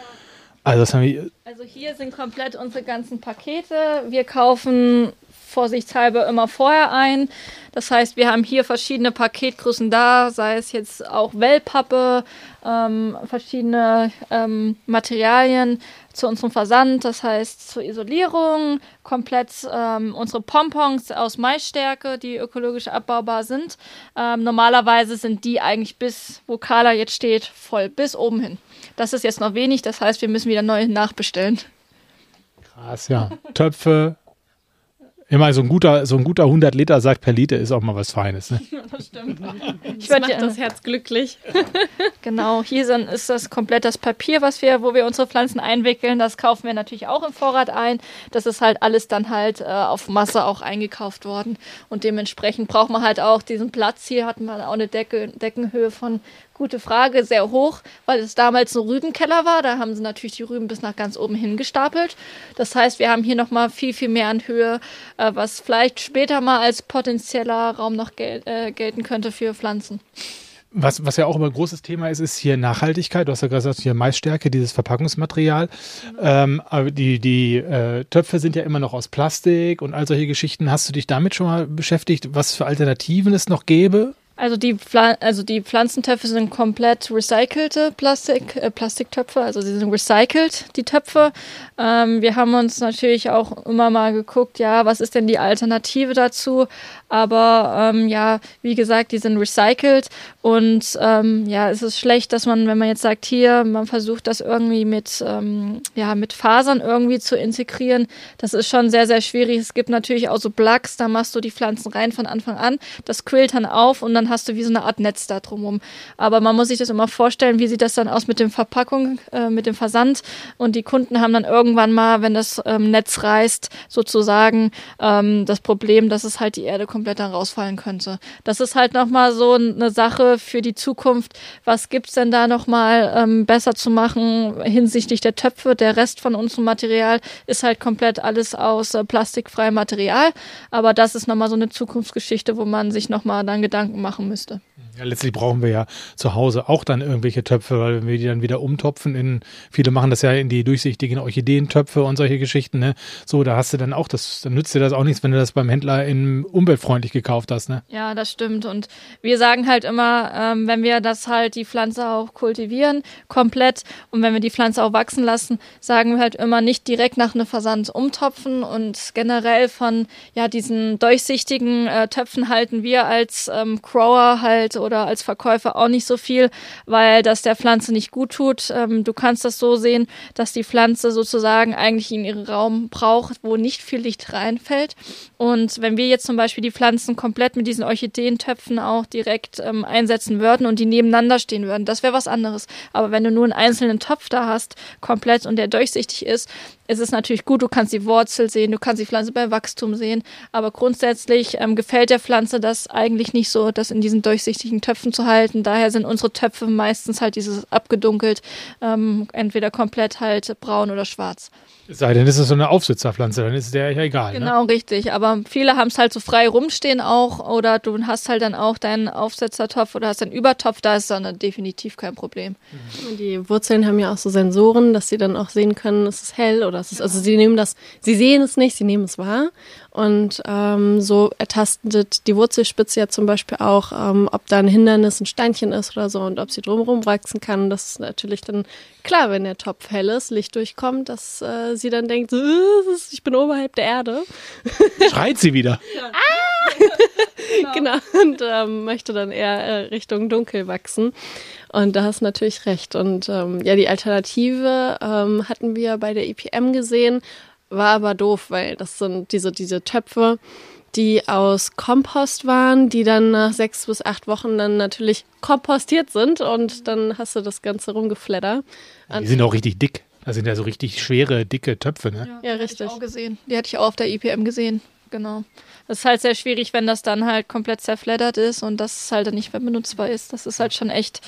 Also, das haben wir also hier sind komplett unsere ganzen Pakete. Wir kaufen vorsichtshalber immer vorher ein. Das heißt, wir haben hier verschiedene Paketgrößen da, sei es jetzt auch Wellpappe, ähm, verschiedene ähm, Materialien zu unserem Versand, das heißt zur Isolierung, komplett ähm, unsere Pompons aus Maisstärke, die ökologisch abbaubar sind. Ähm, normalerweise sind die eigentlich bis, wo Carla jetzt steht, voll, bis oben hin. Das ist jetzt noch wenig, das heißt, wir müssen wieder neu nachbestellen. Krass, ja. Töpfe, Immer so ein guter, so ein guter 100 Liter Sack per Liter ist auch mal was Feines. Ne? das stimmt. Ich das macht das Herz glücklich. genau, hier sind, ist das komplett das Papier, was wir, wo wir unsere Pflanzen einwickeln. Das kaufen wir natürlich auch im Vorrat ein. Das ist halt alles dann halt äh, auf Masse auch eingekauft worden. Und dementsprechend braucht man halt auch diesen Platz. Hier hat man auch eine Decke, Deckenhöhe von Gute Frage, sehr hoch, weil es damals ein Rübenkeller war. Da haben sie natürlich die Rüben bis nach ganz oben hin gestapelt. Das heißt, wir haben hier nochmal viel, viel mehr an Höhe, äh, was vielleicht später mal als potenzieller Raum noch gel äh, gelten könnte für Pflanzen. Was, was ja auch immer ein großes Thema ist, ist hier Nachhaltigkeit. Du hast ja gesagt, hier Maisstärke, dieses Verpackungsmaterial. Mhm. Ähm, aber die, die äh, Töpfe sind ja immer noch aus Plastik und all solche Geschichten. Hast du dich damit schon mal beschäftigt, was für Alternativen es noch gäbe? Also die, Pfl also die Pflanzentöpfe sind komplett recycelte Plastik, äh, Plastiktöpfe, also sie sind recycelt, die Töpfe. Ähm, wir haben uns natürlich auch immer mal geguckt, ja, was ist denn die Alternative dazu? Aber ähm, ja, wie gesagt, die sind recycelt und ähm, ja, es ist schlecht, dass man, wenn man jetzt sagt, hier, man versucht das irgendwie mit, ähm, ja, mit Fasern irgendwie zu integrieren, das ist schon sehr, sehr schwierig. Es gibt natürlich auch so Plugs, da machst du die Pflanzen rein von Anfang an, das quillt dann auf und dann hast du wie so eine Art Netz da drumherum. Aber man muss sich das immer vorstellen, wie sieht das dann aus mit dem Verpackung, äh, mit dem Versand. Und die Kunden haben dann irgendwann mal, wenn das ähm, Netz reißt, sozusagen ähm, das Problem, dass es halt die Erde komplett dann rausfallen könnte. Das ist halt nochmal so eine Sache für die Zukunft. Was gibt's denn da nochmal ähm, besser zu machen hinsichtlich der Töpfe? Der Rest von unserem Material ist halt komplett alles aus äh, plastikfreiem Material. Aber das ist nochmal so eine Zukunftsgeschichte, wo man sich nochmal dann Gedanken machen müsste. Ja, letztlich brauchen wir ja zu Hause auch dann irgendwelche Töpfe, weil wenn wir die dann wieder umtopfen in, viele machen das ja in die durchsichtigen Orchideentöpfe und solche Geschichten, ne? So, da hast du dann auch das, dann nützt dir das auch nichts, wenn du das beim Händler in umweltfreundlich gekauft hast, ne? Ja, das stimmt. Und wir sagen halt immer, ähm, wenn wir das halt die Pflanze auch kultivieren, komplett, und wenn wir die Pflanze auch wachsen lassen, sagen wir halt immer nicht direkt nach einem Versand umtopfen und generell von ja diesen durchsichtigen äh, Töpfen halten wir als ähm, Grower halt oder als Verkäufer auch nicht so viel, weil das der Pflanze nicht gut tut. Ähm, du kannst das so sehen, dass die Pflanze sozusagen eigentlich in ihren Raum braucht, wo nicht viel Licht reinfällt. Und wenn wir jetzt zum Beispiel die Pflanzen komplett mit diesen Orchideentöpfen auch direkt ähm, einsetzen würden und die nebeneinander stehen würden, das wäre was anderes. Aber wenn du nur einen einzelnen Topf da hast, komplett und der durchsichtig ist, ist es natürlich gut, du kannst die Wurzel sehen, du kannst die Pflanze bei Wachstum sehen, aber grundsätzlich ähm, gefällt der Pflanze das eigentlich nicht so, das in diesen durchsichtigen Töpfen zu halten. Daher sind unsere Töpfe meistens halt dieses abgedunkelt, ähm, entweder komplett halt braun oder schwarz. Es sei denn, es ist so eine Aufsitzerpflanze, dann ist der ja egal. ne? Genau, richtig. Aber viele haben es halt so frei rumstehen auch oder du hast halt dann auch deinen Aufsetzertopf oder hast einen Übertopf, da ist dann definitiv kein Problem. Und Die Wurzeln haben ja auch so Sensoren, dass sie dann auch sehen können, es ist hell oder es ist, also sie nehmen das, sie sehen es nicht, sie nehmen es wahr. Und ähm, so ertastet die Wurzelspitze ja zum Beispiel auch, ähm, ob da ein Hindernis, ein Steinchen ist oder so und ob sie drumherum wachsen kann. Das ist natürlich dann klar, wenn der Topf hell ist, Licht durchkommt, dass äh, sie dann denkt, so, "Äh, ich bin oberhalb der Erde. Schreit sie wieder. Genau. Und ähm, möchte dann eher äh, Richtung Dunkel wachsen. Und da hast du natürlich recht. Und ähm, ja, die Alternative ähm, hatten wir bei der IPM gesehen, war aber doof, weil das sind diese, diese Töpfe, die aus Kompost waren, die dann nach sechs bis acht Wochen dann natürlich kompostiert sind und dann hast du das Ganze rumgeflattert. Die sind auch richtig dick. Das sind ja so richtig schwere, dicke Töpfe, ne? Ja, die richtig. Hatte ich auch gesehen. Die hatte ich auch auf der IPM gesehen. Genau. Das ist halt sehr schwierig, wenn das dann halt komplett zerfleddert ist und das halt dann nicht mehr benutzbar ist. Das ist halt schon echt,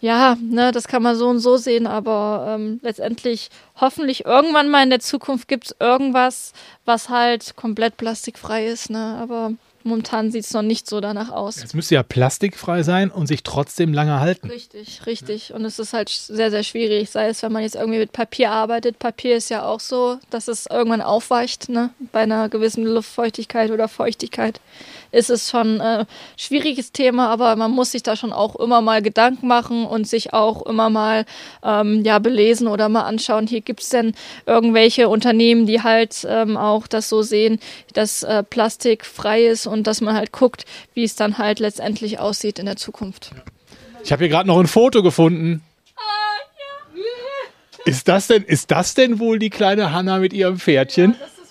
ja, ne, das kann man so und so sehen, aber ähm, letztendlich hoffentlich irgendwann mal in der Zukunft gibt es irgendwas, was halt komplett plastikfrei ist, ne? Aber momentan sieht es noch nicht so danach aus. Es müsste ja plastikfrei sein und sich trotzdem lange halten. Richtig, richtig. Und es ist halt sehr, sehr schwierig, sei es, wenn man jetzt irgendwie mit Papier arbeitet. Papier ist ja auch so, dass es irgendwann aufweicht, ne? Bei einer gewissen Luftfeuchtigkeit oder Feuchtigkeit ist es schon ein äh, schwieriges Thema, aber man muss sich da schon auch immer mal Gedanken machen und sich auch immer mal ähm, ja belesen oder mal anschauen, hier gibt es denn irgendwelche Unternehmen, die halt ähm, auch das so sehen, dass äh, Plastik frei ist und dass man halt guckt, wie es dann halt letztendlich aussieht in der Zukunft. Ich habe hier gerade noch ein Foto gefunden. Ist das denn, ist das denn wohl die kleine Hanna mit ihrem Pferdchen? Das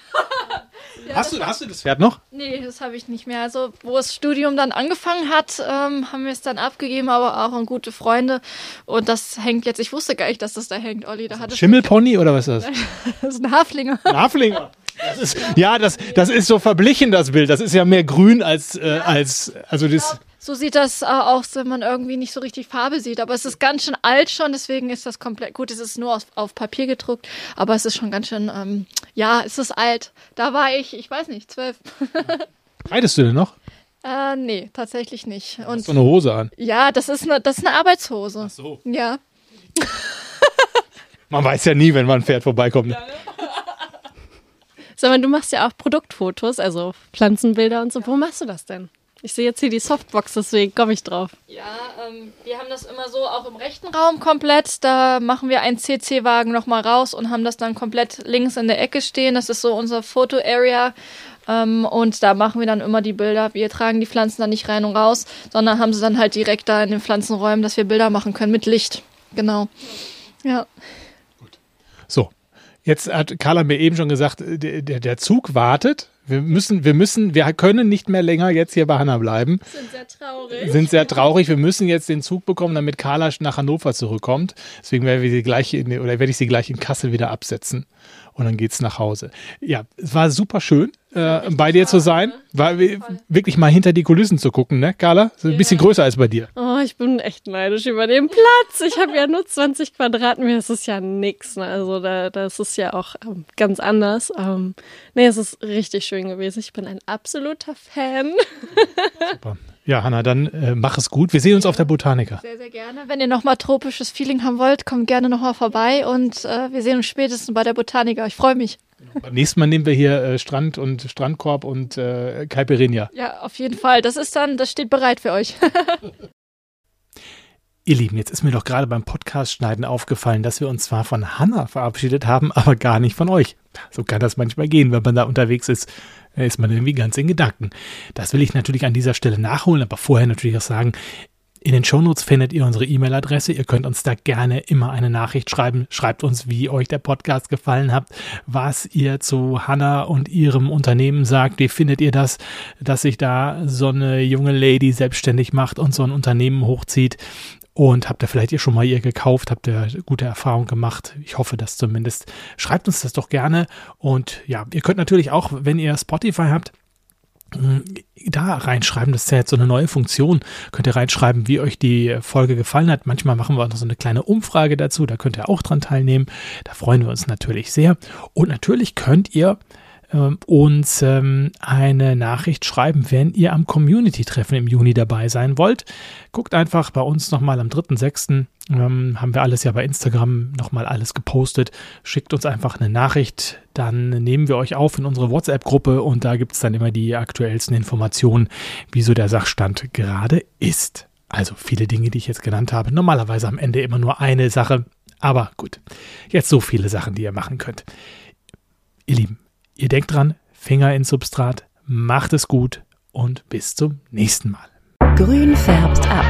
Pferdchen. hast, du, hast du das Pferd noch? Nee, das habe ich nicht mehr. Also, wo das Studium dann angefangen hat, ähm, haben wir es dann abgegeben, aber auch an gute Freunde. Und das hängt jetzt, ich wusste gar nicht, dass das da hängt, Olli. Da hat es Schimmelpony oder was ist das? das ist ein Haflinger. Ein Haflinger. Das ist, ja, das, das ist so verblichen, das Bild. Das ist ja mehr grün als, äh, als also das. So sieht das äh, aus, wenn man irgendwie nicht so richtig Farbe sieht. Aber es ist ganz schön alt schon, deswegen ist das komplett gut. Es ist nur auf, auf Papier gedruckt, aber es ist schon ganz schön, ähm, ja, es ist alt. Da war ich, ich weiß nicht, zwölf. Reitest du denn noch? äh, nee, tatsächlich nicht. Und So eine Hose an. ja, das ist eine, das ist eine Arbeitshose. so. Ja. Man weiß ja nie, wenn mal ein Pferd vorbeikommt. Ne? Sag mal, du machst ja auch Produktfotos, also Pflanzenbilder und so. Wo machst du das denn? Ich sehe jetzt hier die Softbox, deswegen komme ich drauf. Ja, ähm, wir haben das immer so auch im rechten Raum komplett. Da machen wir einen CC-Wagen nochmal raus und haben das dann komplett links in der Ecke stehen. Das ist so unser Foto-Area. Ähm, und da machen wir dann immer die Bilder. Wir tragen die Pflanzen dann nicht rein und raus, sondern haben sie dann halt direkt da in den Pflanzenräumen, dass wir Bilder machen können mit Licht. Genau. Ja. So, jetzt hat Carla mir eben schon gesagt, äh, der, der Zug wartet. Wir müssen, wir müssen, wir können nicht mehr länger jetzt hier bei Hanna bleiben. Sind sehr traurig. Sind sehr traurig. Wir müssen jetzt den Zug bekommen, damit Carla nach Hannover zurückkommt. Deswegen werden wir sie gleich in, oder werde ich sie gleich in Kassel wieder absetzen. Und dann geht's nach Hause. Ja, es war super schön, äh, bei dir zu sein. War wi- wirklich mal hinter die Kulissen zu gucken, ne, Carla? So ein bisschen größer als bei dir. Oh, ich bin echt neidisch über den Platz. Ich habe ja nur 20 Quadratmeter. Das ist ja nix. Ne? Also da, das ist ja auch ähm, ganz anders. Ähm, nee, es ist richtig schön gewesen. Ich bin ein absoluter Fan. Super. Ja, Hanna, dann äh, mach es gut. Wir sehen uns auf der Botanica. Sehr, sehr gerne. Wenn ihr nochmal tropisches Feeling haben wollt, kommt gerne nochmal vorbei und äh, wir sehen uns spätestens bei der Botanica. Ich freue mich. Beim nächsten Mal nehmen wir hier äh, Strand und Strandkorb und äh, Caipirinha. Ja, auf jeden Fall. Das ist dann, das steht bereit für euch. Ihr Lieben, jetzt ist mir doch gerade beim Podcast-Schneiden aufgefallen, dass wir uns zwar von Hanna verabschiedet haben, aber gar nicht von euch. So kann das manchmal gehen, wenn man da unterwegs ist. Da ist man irgendwie ganz in Gedanken. Das will ich natürlich an dieser Stelle nachholen, aber vorher natürlich auch sagen, in den Shownotes findet ihr unsere E-Mail-Adresse. Ihr könnt uns da gerne immer eine Nachricht schreiben. Schreibt uns, wie euch der Podcast gefallen hat, was ihr zu Hannah und ihrem Unternehmen sagt. Wie findet ihr das, dass sich da so eine junge Lady selbstständig macht und so ein Unternehmen hochzieht? Und habt ihr vielleicht ihr schon mal ihr gekauft? Habt ihr gute Erfahrungen gemacht? Ich hoffe das zumindest. Schreibt uns das doch gerne. Und ja, ihr könnt natürlich auch, wenn ihr Spotify habt, da reinschreiben. Das ist ja jetzt so eine neue Funktion. Könnt ihr reinschreiben, wie euch die Folge gefallen hat. Manchmal machen wir auch noch so eine kleine Umfrage dazu. Da könnt ihr auch dran teilnehmen. Da freuen wir uns natürlich sehr. Und natürlich könnt ihr ähm, uns ähm, eine Nachricht schreiben, wenn ihr am Community-Treffen im Juni dabei sein wollt. Guckt einfach bei uns nochmal am 3.6. Ähm, haben wir alles ja bei Instagram nochmal alles gepostet. Schickt uns einfach eine Nachricht, dann nehmen wir euch auf in unsere WhatsApp-Gruppe und da gibt es dann immer die aktuellsten Informationen, wie so der Sachstand gerade ist. Also viele Dinge, die ich jetzt genannt habe. Normalerweise am Ende immer nur eine Sache. Aber gut, jetzt so viele Sachen, die ihr machen könnt. Ihr Lieben, Ihr denkt dran, Finger ins Substrat, macht es gut und bis zum nächsten Mal. Grün färbt ab.